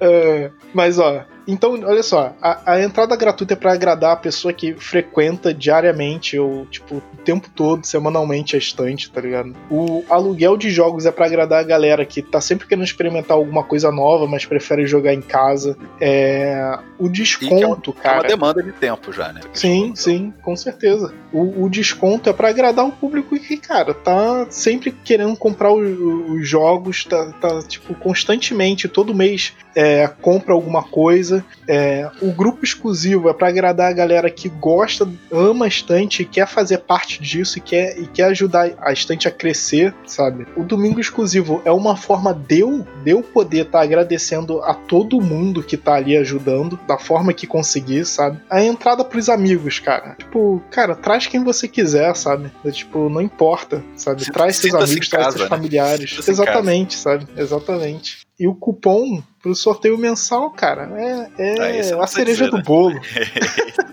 É, mas ó, então, olha só, a, a entrada gratuita é pra agradar a pessoa que frequenta diariamente ou, tipo, o tempo todo, semanalmente a estante, tá ligado? O aluguel de jogos é pra agradar a galera que tá sempre querendo experimentar alguma coisa nova, mas prefere jogar em casa. É, o desconto, É uma cara. demanda de tempo já, né? Sim, sim, com certeza. O, o desconto é pra agradar o público que, cara, tá sempre querendo comprar o- os jogos, tá, tá, tipo, constantemente, todo mês é, compra alguma coisa. É, o grupo exclusivo é para agradar a galera que gosta, ama a estante, quer fazer parte disso e quer, e quer ajudar a estante a crescer, sabe? O domingo exclusivo é uma forma de eu, de eu poder estar tá agradecendo a todo mundo que tá ali ajudando, da forma que conseguir, sabe? A entrada pros amigos, cara. Tipo, cara, traz quem você quiser, sabe? É, tipo, não importa, sabe? Traz seus amigos, traz seus né? familiares. Exatamente, sabe? Exatamente. E o cupom pro sorteio mensal, cara, é, Ah, é não a cereja dizer, do né? bolo.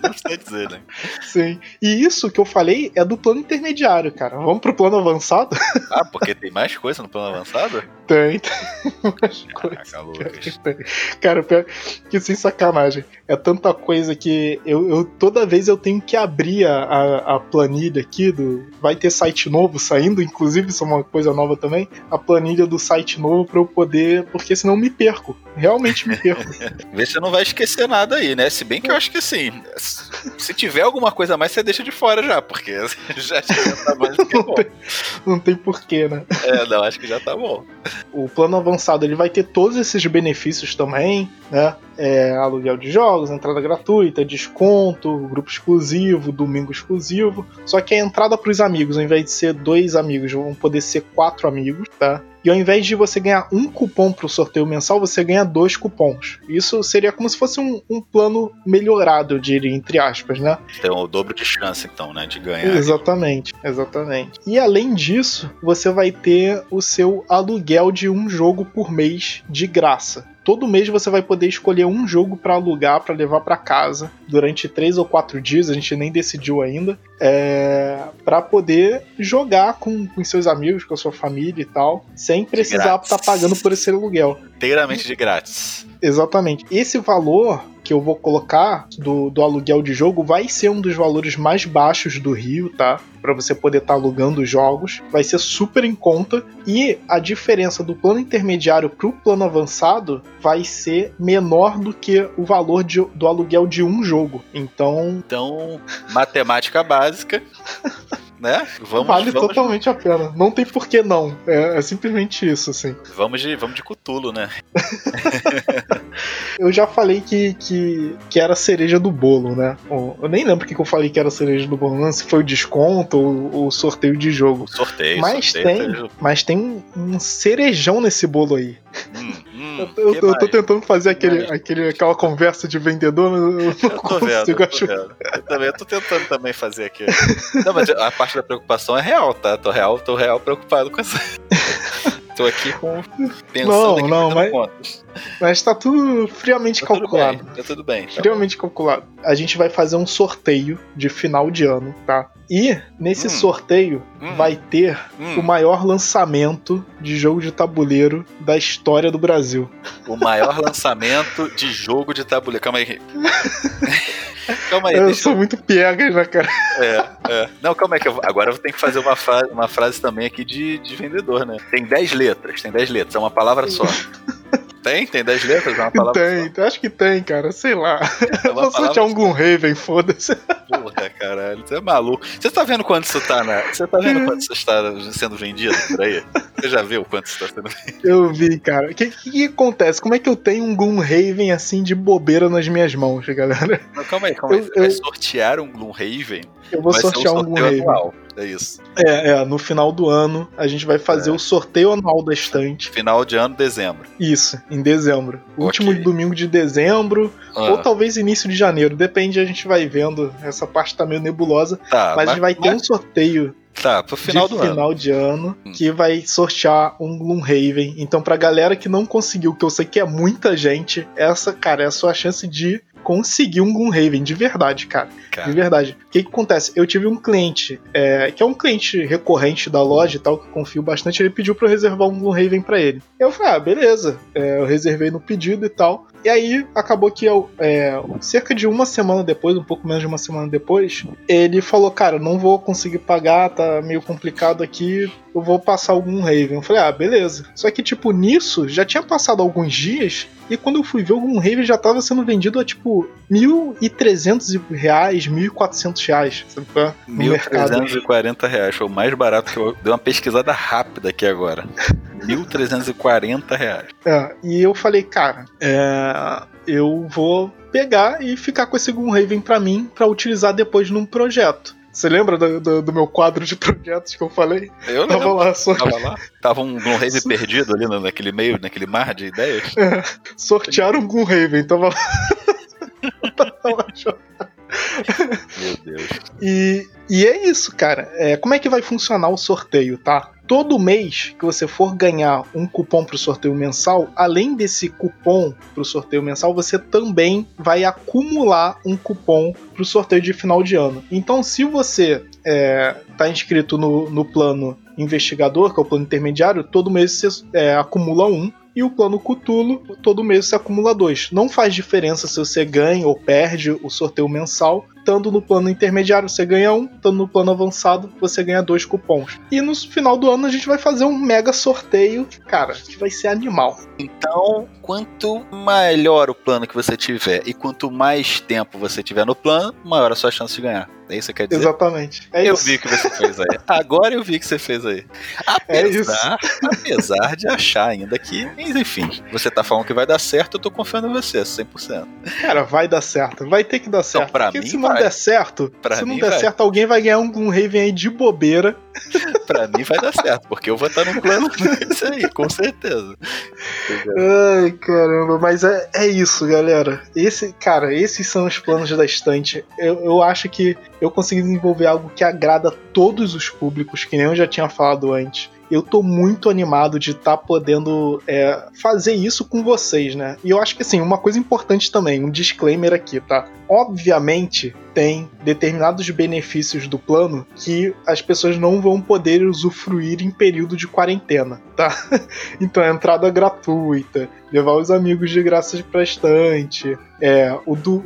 Não precisa dizer, né? Sim. E isso que eu falei é do plano intermediário, cara. Vamos pro plano avançado? Ah, porque tem mais coisa no plano avançado? Tem, tem. Caraca, Lucas. Cara, pior que sem sacanagem. É tanta coisa que eu, eu- toda vez eu tenho que abrir a, a, a planilha aqui do. Vai ter site novo saindo, inclusive, isso é uma coisa nova também. A planilha do site novo pra eu poder. Porque senão eu me perco. Realmente me perco. Vê se você não vai esquecer nada aí, né? Se bem que eu acho que assim, se tiver alguma coisa a mais, você deixa de fora já, porque já, tá mais do que bom. Não tem porquê, né? É, não, acho que já tá bom. O plano avançado ele vai ter todos esses benefícios também, né? É, aluguel de jogos, entrada gratuita, desconto, grupo exclusivo, domingo exclusivo. Só que a entrada para os amigos, ao invés de ser dois amigos, vão poder ser quatro amigos, tá? E ao invés de você ganhar um cupom para o sorteio mensal, você ganha dois cupons. Isso seria como se fosse um, um plano melhorado, eu diria, entre aspas, né? Tem o dobro de chance, então, né? De ganhar. Exatamente, exatamente. E além disso, você vai ter o seu aluguel de um jogo por mês de graça. Todo mês você vai poder escolher um jogo para alugar, para levar para casa durante três ou quatro dias. A gente nem decidiu ainda, é, para poder jogar com, com seus amigos, com a sua família e tal, sem precisar estar pagando por esse aluguel. Inteiramente de grátis. Exatamente. Esse valor que eu vou colocar do, do aluguel de jogo vai ser um dos valores mais baixos do Rio, tá? Para você poder estar alugando os jogos. Vai ser super em conta. E a diferença do plano intermediário pro plano avançado vai ser menor do que o valor de- do aluguel de um jogo. Então, Então, matemática básica, né? Vamos, vale vamos, totalmente a pena. Não tem por que não. É, é simplesmente isso, assim. vamos de vamos de Cutulo, né? Eu já falei que, que, que era a cereja do bolo, né? Eu nem lembro que eu falei que era a cereja do bolo, não, se foi o desconto ou o sorteio de jogo. Sorteio, Mas sorteio. tem, mas tem um, um cerejão nesse bolo aí. Hum, hum, Eu, eu- que eu tô tentando fazer aquele, mais? aquele, aquela conversa de vendedor, mas eu não Eu tô vendo, consigo eu tô achar. vendo. Eu também eu tô tentando também fazer aqui. Não, mas a parte da preocupação é real, tá? Tô real, tô real preocupado com essa. Tô aqui com. Pensando Não, não, mas- contas. Mas tá tudo friamente Tá tudo calculado. bem, tá tudo bem. Tá Friamente calculado. A gente vai fazer um sorteio de final de ano, tá? E nesse Hum. sorteio Hum. vai ter Hum, o maior lançamento de jogo de tabuleiro da história do Brasil. o maior lançamento de jogo de tabuleiro. Calma aí. calma aí, eu sou muito piegas, né, cara? É, é. Não, calma aí, que eu, vou- agora eu vou ter que fazer uma, fra- uma frase também aqui de, de vendedor, né? Tem 10 letras, tem 10 letras, é uma palavra só. Tem? Tem 10 letras? É uma palavra Tem, acho que tem, cara. Sei lá. só. É vou sortear um Gloomhaven, foda-se. Porra, caralho, você é maluco. Você tá vendo quanto isso tá na. Você tá vendo quanto isso está sendo vendido por aí? Você já viu quanto isso tá sendo vendido? Eu vi, cara. O que, que, que acontece? Como é que eu tenho um Gloomhaven assim de bobeira nas minhas mãos, galera? Não, calma aí, calma aí. Eu- Você vai eu- sortear um Gloomhaven? Eu vou vai sortear um Gloomhaven. anual. É isso. É, é, no final do ano a gente vai fazer É. o sorteio anual da estante. Final de ano, dezembro. Isso, em dezembro. Ok. Último domingo de dezembro, Ah, ou talvez início de janeiro. Depende, a gente vai vendo. Essa parte tá meio nebulosa. tá, mas, a gente vai ter um sorteio Tá, pro final de do ano. final de ano Hum. que vai sortear um Gloomhaven. Então, pra galera que não conseguiu, que eu sei que é muita gente, essa, cara, é a sua chance de conseguir um Gloomhaven, de verdade, cara. De Cara, verdade. O que, que acontece? Eu tive um cliente, é, que é um cliente recorrente da loja e tal, que eu confio bastante, ele pediu pra eu reservar um Gloomhaven pra ele. Eu falei, ah, beleza. É, eu reservei no pedido e tal. E aí, acabou que eu, é, cerca de uma semana depois, um pouco menos de uma semana depois, ele falou, cara, não vou conseguir pagar, tá meio complicado aqui, eu vou passar algum Raven. Eu falei, ah, beleza. Só que, tipo, nisso, já tinha passado alguns dias, e quando eu fui ver, algum Raven já tava sendo vendido a, tipo, 1.300 reais, 1.400 reais, sabe qual é? No mercado. 1.340 reais. Foi o mais barato que eu dei uma pesquisada rápida aqui agora. 1.340 reais. É, e eu falei, cara, é, eu vou pegar e ficar com esse Gloomhaven pra mim pra utilizar depois num projeto. Você lembra do, do, do meu quadro de projetos que eu falei? Eu Tava lembro. lá, só Tava lá. Tava um Gloomhaven perdido ali naquele meio, naquele mar de ideias. sortearam um Gloomhaven, tava lá. tava lá jogando. Meu Deus. E, e é isso, cara. É, como é que vai funcionar o sorteio, tá? Todo mês que você for ganhar um cupom pro sorteio mensal, além desse cupom pro sorteio mensal, você também vai acumular um cupom pro sorteio de final de ano. Então, se você é, tá inscrito no, no plano investigador, que é o plano intermediário, todo mês você é, acumula um. E o plano Cutulo, todo mês você acumula dois. Não faz diferença se você ganha ou perde o sorteio mensal. Estando no plano intermediário, você ganha um. Estando no plano avançado, você ganha dois cupons. E no final do ano, a gente vai fazer um mega sorteio. Cara, que vai ser animal. Então, quanto melhor o plano que você tiver e quanto mais tempo você tiver no plano, maior a sua chance de ganhar. É isso que quer dizer? Exatamente. É eu isso. vi o que você fez aí. Agora eu vi o que você fez aí. É. Apesar, apesar de achar ainda que, enfim, você tá falando que vai dar certo, eu tô confiando em você, 100%. Cara, vai dar certo. Vai ter que dar certo. pra Porque mim se não der certo, Pra se não der vai. certo, alguém vai ganhar um Gloomhaven aí de bobeira. Pra mim vai dar certo, porque eu vou estar no plano desse aí, com certeza. Ai, caramba, mas é, é isso, galera. Esse, cara, esses são os planos da estante. Eu, eu acho que eu consegui desenvolver algo que agrada a todos os públicos, que nem eu já tinha falado antes. Eu tô muito animado de estar podendo é, fazer isso com vocês, né? E eu acho que assim, uma coisa importante também, um disclaimer aqui, tá? Obviamente tem determinados benefícios do plano que as pessoas não vão poder usufruir em período de quarentena, tá? Então, a entrada gratuita, levar os amigos de graça pra estante, é, o, do-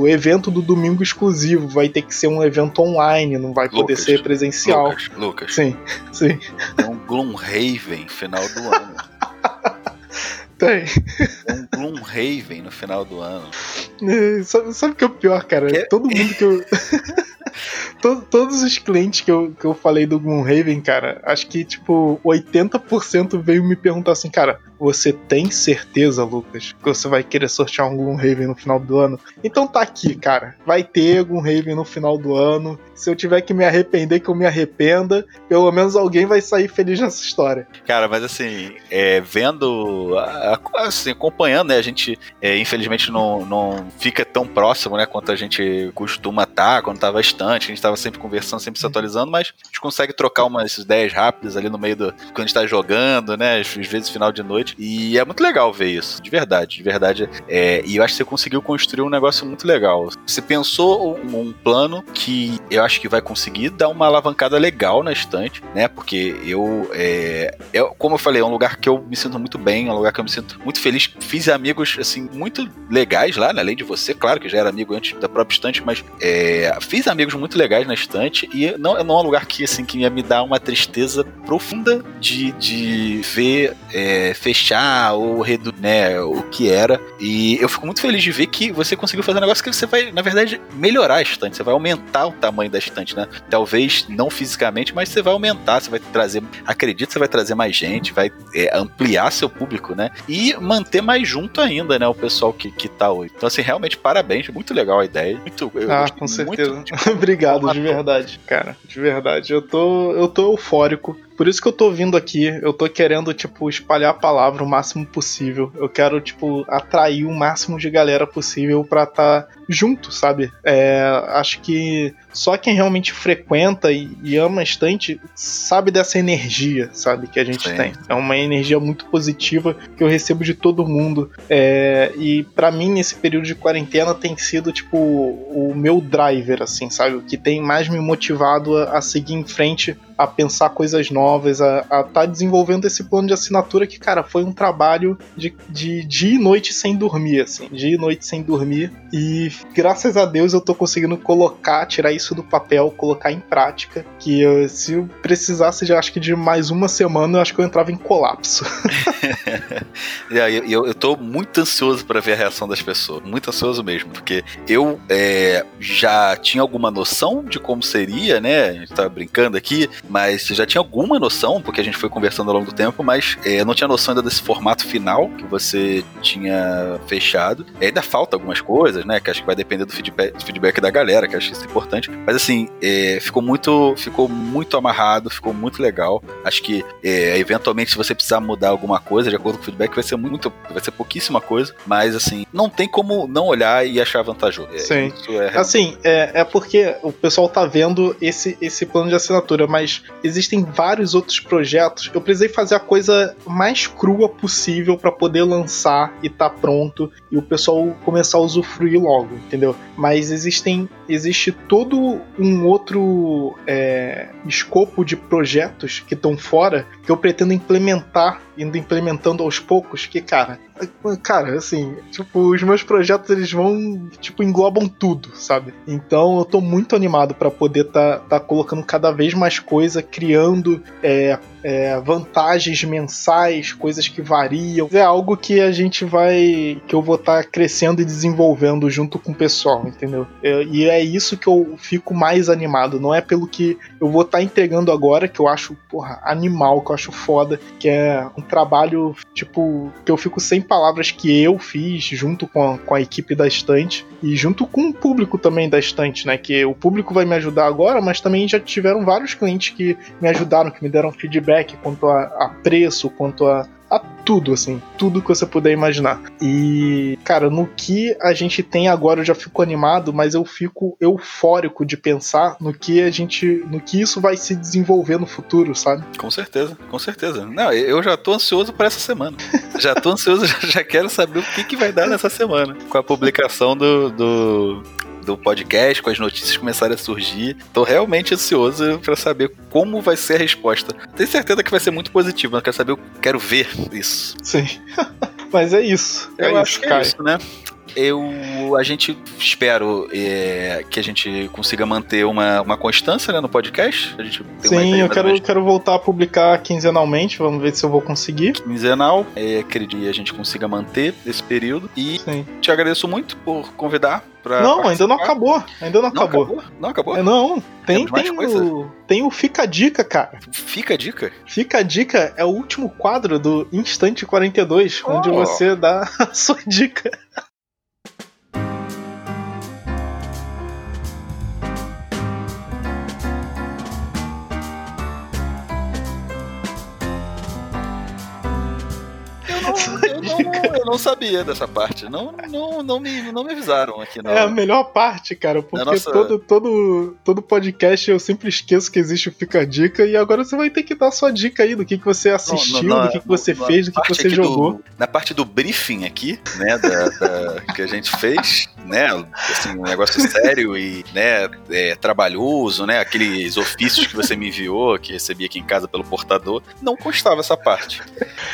o evento do domingo exclusivo vai ter que ser um evento online, não vai poder Lucas, ser presencial. Lucas, Lucas, Sim, sim, tem um Gloomhaven final do ano. tem. Um Gloomhaven no final do ano. É, Sabe, o que é o pior, cara? Que? Todo mundo que eu. To- Todos os clientes que eu, que eu falei do Gloomhaven, cara, acho que, tipo, 80% veio me perguntar assim, cara, você tem certeza, Lucas, que você vai querer sortear um Gloomhaven no final do ano? Então tá aqui, cara. Vai ter Gloomhaven no final do ano. Se eu tiver que me arrepender, que eu me arrependa, pelo menos alguém vai sair feliz nessa história. Cara, mas assim, é, vendo, assim, acompanhando, né? A gente, é, infelizmente, não, não fica tão próximo, né? Quanto a gente costuma estar, quando tava estante, a gente tava sempre conversando, sempre se atualizando, mas a gente consegue trocar umas ideias rápidas ali no meio do. Quando a gente tá jogando, né? Às vezes final de noite. E é muito legal ver isso, de verdade, de verdade. É, e eu acho que você conseguiu construir um negócio muito legal. Você pensou um, um plano que eu acho que vai conseguir dar uma alavancada legal na estante, né? Porque eu, é, eu, como eu falei, é um lugar que eu me sinto muito bem, é um lugar que eu me sinto muito feliz. Fiz amigos, assim, muito legais lá, né? além de você, claro que já era amigo antes da própria estante, mas é, fiz amigos muito legais na estante e não, não é um lugar que, assim, que ia me dar uma tristeza profunda de, de ver é, fechar ou reduzir, né, o que era. E eu fico muito feliz de ver que você conseguiu fazer um negócio que você vai, na verdade, melhorar a estante, você vai aumentar o tamanho da estante, né? Talvez não fisicamente, mas você vai aumentar, você vai trazer, acredito, você vai trazer mais gente, vai é, ampliar seu público, né? E manter mais junto ainda, né, o pessoal que, que tá hoje. Então, assim, realmente, parabéns, muito legal a ideia. Muito, ah, com muito certeza. de- Obrigado, de verdade, cara. De verdade. Eu tô, eu tô eufórico. Por isso que eu tô vindo aqui. Eu tô querendo, tipo, espalhar a palavra o máximo possível. Eu quero, tipo, atrair o máximo de galera possível pra tá junto, sabe? É, acho que só quem realmente frequenta e, e ama a estante sabe dessa energia, sabe? Que a gente Sim. tem. É uma energia muito positiva que eu recebo de todo mundo. É, e pra mim, nesse período de quarentena, tem sido, tipo, o meu driver, assim, sabe? O que tem mais me motivado a, a seguir em frente, a pensar coisas novas, a estar tá desenvolvendo esse plano de assinatura que, cara, foi um trabalho de, de dia e noite sem dormir, assim. Dia e noite sem dormir. E graças a Deus eu tô conseguindo colocar, tirar isso do papel, colocar em prática. Que eu- se eu precisasse, já acho que de mais uma semana, eu acho que eu entrava em colapso. E aí, eu, eu tô muito ansioso pra ver a reação das pessoas. Muito ansioso mesmo. Porque eu é, já tinha alguma noção de como seria, né? A gente tava brincando aqui. Mas já tinha alguma noção, porque a gente foi conversando ao longo do tempo, mas é, não tinha noção ainda desse formato final que você tinha fechado. E ainda falta algumas coisas, né? Que acho que vai depender do feedback, do feedback da galera, que acho isso importante. Mas assim, é, ficou muito ficou muito amarrado, ficou muito legal. Acho que é, eventualmente, se você precisar mudar alguma coisa, de acordo com o feedback, vai ser muito. Vai ser pouquíssima coisa. Mas assim, não tem como não olhar e achar vantajoso. É, Sim. É assim, é, é porque o pessoal tá vendo esse, esse plano de assinatura, mas existem vários outros projetos. Eu precisei fazer a coisa mais crua possível para poder lançar e tá pronto e o pessoal começar a usufruir logo, entendeu? Mas existem existe todo um outro é, escopo de projetos que estão fora que eu pretendo implementar, indo implementando aos poucos, que, cara, cara, assim, tipo, os meus projetos eles vão, tipo, englobam tudo, sabe? Então eu tô muito animado para poder tá, tá colocando cada vez mais coisa, criando é, é, vantagens mensais, coisas que variam. É algo que a gente vai. que eu vou estar tá crescendo e desenvolvendo junto com o pessoal, entendeu? É, e é isso que eu fico mais animado. Não é pelo que eu vou estar tá entregando agora, que eu acho, porra, animal, que eu acho foda, que é um trabalho, tipo, que eu fico sem palavras que eu fiz junto com a, com a equipe da estante e junto com o público também da estante, né? Que o público vai me ajudar agora, mas também já tiveram vários clientes que me ajudaram, que me deram feedback quanto a, a preço, quanto a, a tudo, assim, tudo que você puder imaginar. E, cara, no que a gente tem agora eu já fico animado, mas eu fico eufórico de pensar no que a gente, no que isso vai se desenvolver no futuro, sabe? Com certeza, com certeza. Não, eu já tô ansioso para essa semana. já tô ansioso, já quero saber o que, que vai dar nessa semana com a publicação do, do do podcast, com as notícias começarem a surgir. Tô realmente ansioso para saber como vai ser a resposta. Tenho certeza que vai ser muito positivo, mas quero saber, eu quero ver isso. Sim. mas é isso. É eu acho que é isso, né? Eu a gente espero é, que a gente consiga manter uma, uma constância né, no podcast. Sim, eu quero, quero voltar a publicar quinzenalmente, vamos ver se eu vou conseguir. Quinzenal, é, acredito que a gente consiga manter esse período. E Sim. te agradeço muito por convidar. Pra não, participar. ainda não acabou. Ainda não, não acabou. acabou. Não acabou? É, não, tem, tem o, tem o Fica a Dica, cara. Fica a Dica? Fica a Dica é o último quadro do Instante 42, oh. onde você dá a sua dica. Oh. Não, eu não sabia dessa parte. Não, não, não, me, não me avisaram aqui. Não. É a melhor parte, cara, porque nossa... todo, todo, todo podcast eu sempre esqueço que existe o Fica a Dica e agora você vai ter que dar sua dica aí do que, que você assistiu, não, não, do que, que você fez, do que, que você jogou. Do, na parte do briefing aqui, né, da, da, que a gente fez, né, assim, um negócio sério e, né, é, trabalhoso, né, aqueles ofícios que você me enviou, que recebi aqui em casa pelo portador, não constava essa parte.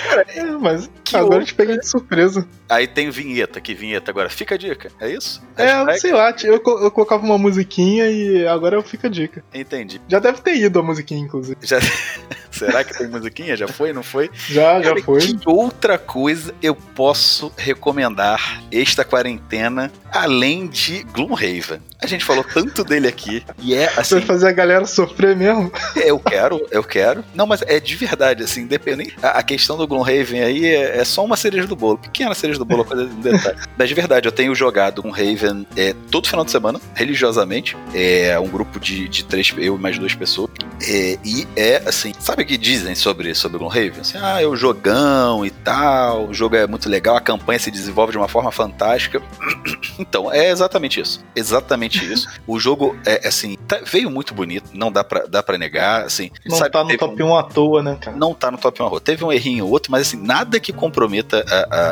Cara, é, mas agora eu te peguei de surpresa. Aí tem vinheta, que vinheta agora? Fica a dica, é isso? É, sei lá, eu, eu colocava uma musiquinha e agora fica a dica. Entendi. Já deve ter ido a musiquinha, inclusive. Já... Será que tem musiquinha? Já foi, não foi? Já, já foi. Que outra coisa eu posso recomendar esta quarentena, além de Gloomhaven? A gente falou tanto dele aqui, e é assim... Vai fazer a galera sofrer mesmo? Eu quero, eu quero. Não, mas é de verdade, assim, independente... A, questão do Gloomhaven aí é, é, só uma cereja do bolo. Pequena cereja do bolo, coisa de detalhe. mas de verdade, eu tenho jogado Raven é, todo final de semana, religiosamente. É um grupo de, de três, eu e mais duas pessoas. É, e é assim, sabe o que dizem sobre, sobre Gloomhaven? Assim, ah, é o jogão e tal, o jogo é muito legal, a campanha se desenvolve de uma forma fantástica. então, é exatamente isso. Exatamente isso. O jogo é assim, tá, veio muito bonito, não dá pra, dá pra negar, assim. Não sabe, tá no top 1 à toa, né, cara? Não tá no top 1 à toa. Teve um errinho ou outro, mas assim, nada que comprometa a, a,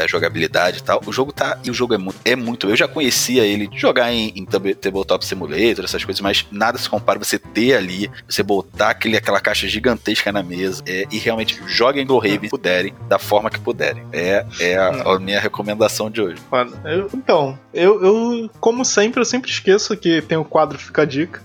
a, a jogabilidade e tal. O jogo tá. E o jogo é muito, é muito. Eu já conhecia ele jogar em, em Tabletop Simulator, essas coisas, mas nada se compara você ter ali, você botar aquele, aquela caixa gigantesca na mesa é, e realmente joguem Gloomhaven puderem, da forma que puderem. É, é a, a minha recomendação de hoje. Eu, então, eu, eu, como sempre, eu sempre esqueço que tem o quadro Fica a Dica.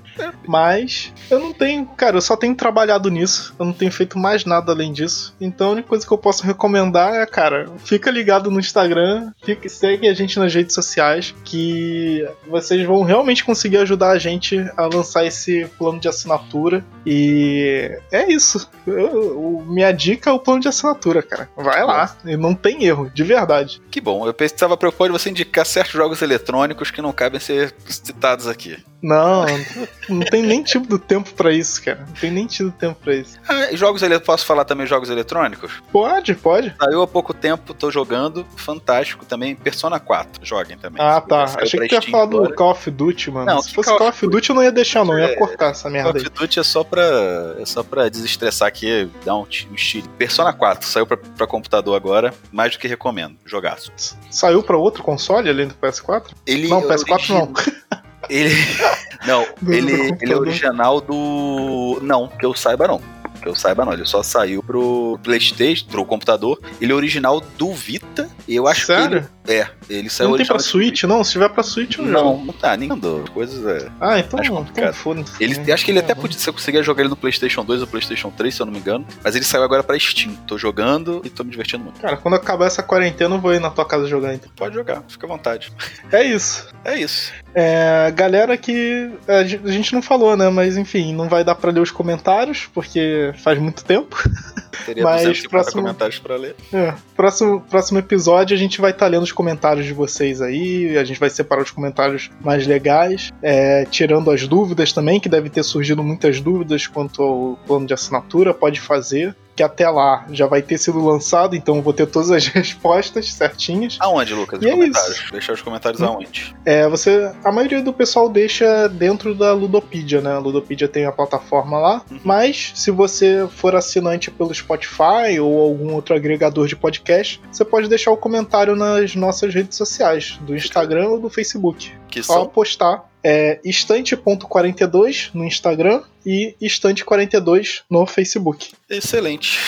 Mas eu não tenho, cara, eu só tenho trabalhado nisso. Eu não tenho feito mais nada além disso. Então a única coisa que eu posso recomendar é, cara, fica ligado no Instagram, fica, segue a gente nas redes sociais, que vocês vão realmente conseguir ajudar a gente a lançar esse plano de assinatura. E é isso. Eu- o- minha dica é o plano de assinatura, cara. Vai lá. E não tem erro, de verdade. Que bom, eu estava preocupado de você indicar certos jogos eletrônicos que não cabem ser citados aqui. Não, não tem nem tipo do tempo pra isso, cara. Não tem nem tido tempo pra isso. Ah, jogos ele... Posso falar também jogos eletrônicos? Pode, pode. Saiu há pouco tempo, tô jogando, fantástico também, Persona 4, joguem também. Ah, tá. Achei que tu ia falar do. Call of Duty, mano. Não, Se fosse Call Call of of Duty, eu não ia deixar, não. Eu É. ia cortar essa Call merda of aí. Duty é só pra, é só pra desestressar aqui, dar um, um estilo. Persona 4 saiu pra, pra computador agora, mais do que recomendo, jogaço. Saiu pra outro console além do PS4? Ele Não, é PS4 não. Ele. Não, ele, ele é original do. Não, que eu saiba não. Que eu saiba não. Ele só saiu pro Playstation, pro computador. Ele é original do Vita. E eu acho Sério? que ele. É, ele saiu Não tem pra Switch, não? Se tiver pra Switch, eu. Não, jogo. não tá, nem andou. Coisas é. Ah, então, Acho então foda-se. Ele, acho que ele até podia, você conseguia jogar ele no PlayStation 2 ou PlayStation 3, se eu não me engano. Mas ele saiu agora pra Steam. Tô jogando e tô me divertindo muito. Cara, quando acabar essa quarentena, eu vou ir na tua casa jogar, então. Pode jogar, fica à vontade. É isso. É isso. É, galera que a gen- a gente não falou, né? Mas enfim, não vai dar pra ler os comentários, porque faz muito tempo. Teria Mas 250 próximo- comentários pra ler. É, próximo, próximo episódio a gente vai estar lendo os comentários de vocês aí, a gente vai separar os comentários mais legais, é, tirando as dúvidas também, que deve ter surgido muitas dúvidas quanto ao plano de assinatura, pode fazer, que até lá já vai ter sido lançado, então vou ter todas as respostas certinhas. Aonde, Lucas? Os é comentários. Deixar os comentários aonde? É, você, a maioria do pessoal deixa dentro da Ludopedia, né? A Ludopedia tem a plataforma lá, Uhum. mas se você for assinante pelo Spotify ou algum outro agregador de podcast, você pode deixar o comentário nas nossas redes sociais, do Instagram ou do Facebook. Que Só são postar é estante.42 no Instagram e estante42 no Facebook. excelente.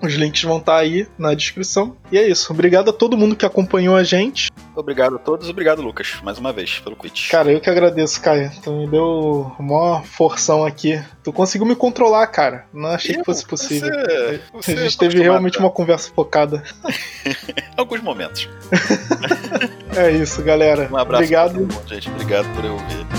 Os links vão estar aí na descrição. E é isso. Obrigado a todo mundo que acompanhou a gente. Obrigado a todos, obrigado, Lucas, mais uma vez, pelo quit. Cara, eu que agradeço, Caio. Tu me deu uma forção aqui. Tu conseguiu me controlar, cara. Não achei que fosse possível. Você, você a gente tá teve realmente uma conversa focada. Alguns momentos. É isso, galera. Um abraço. Obrigado. mundo, gente. Obrigado por eu ouvir.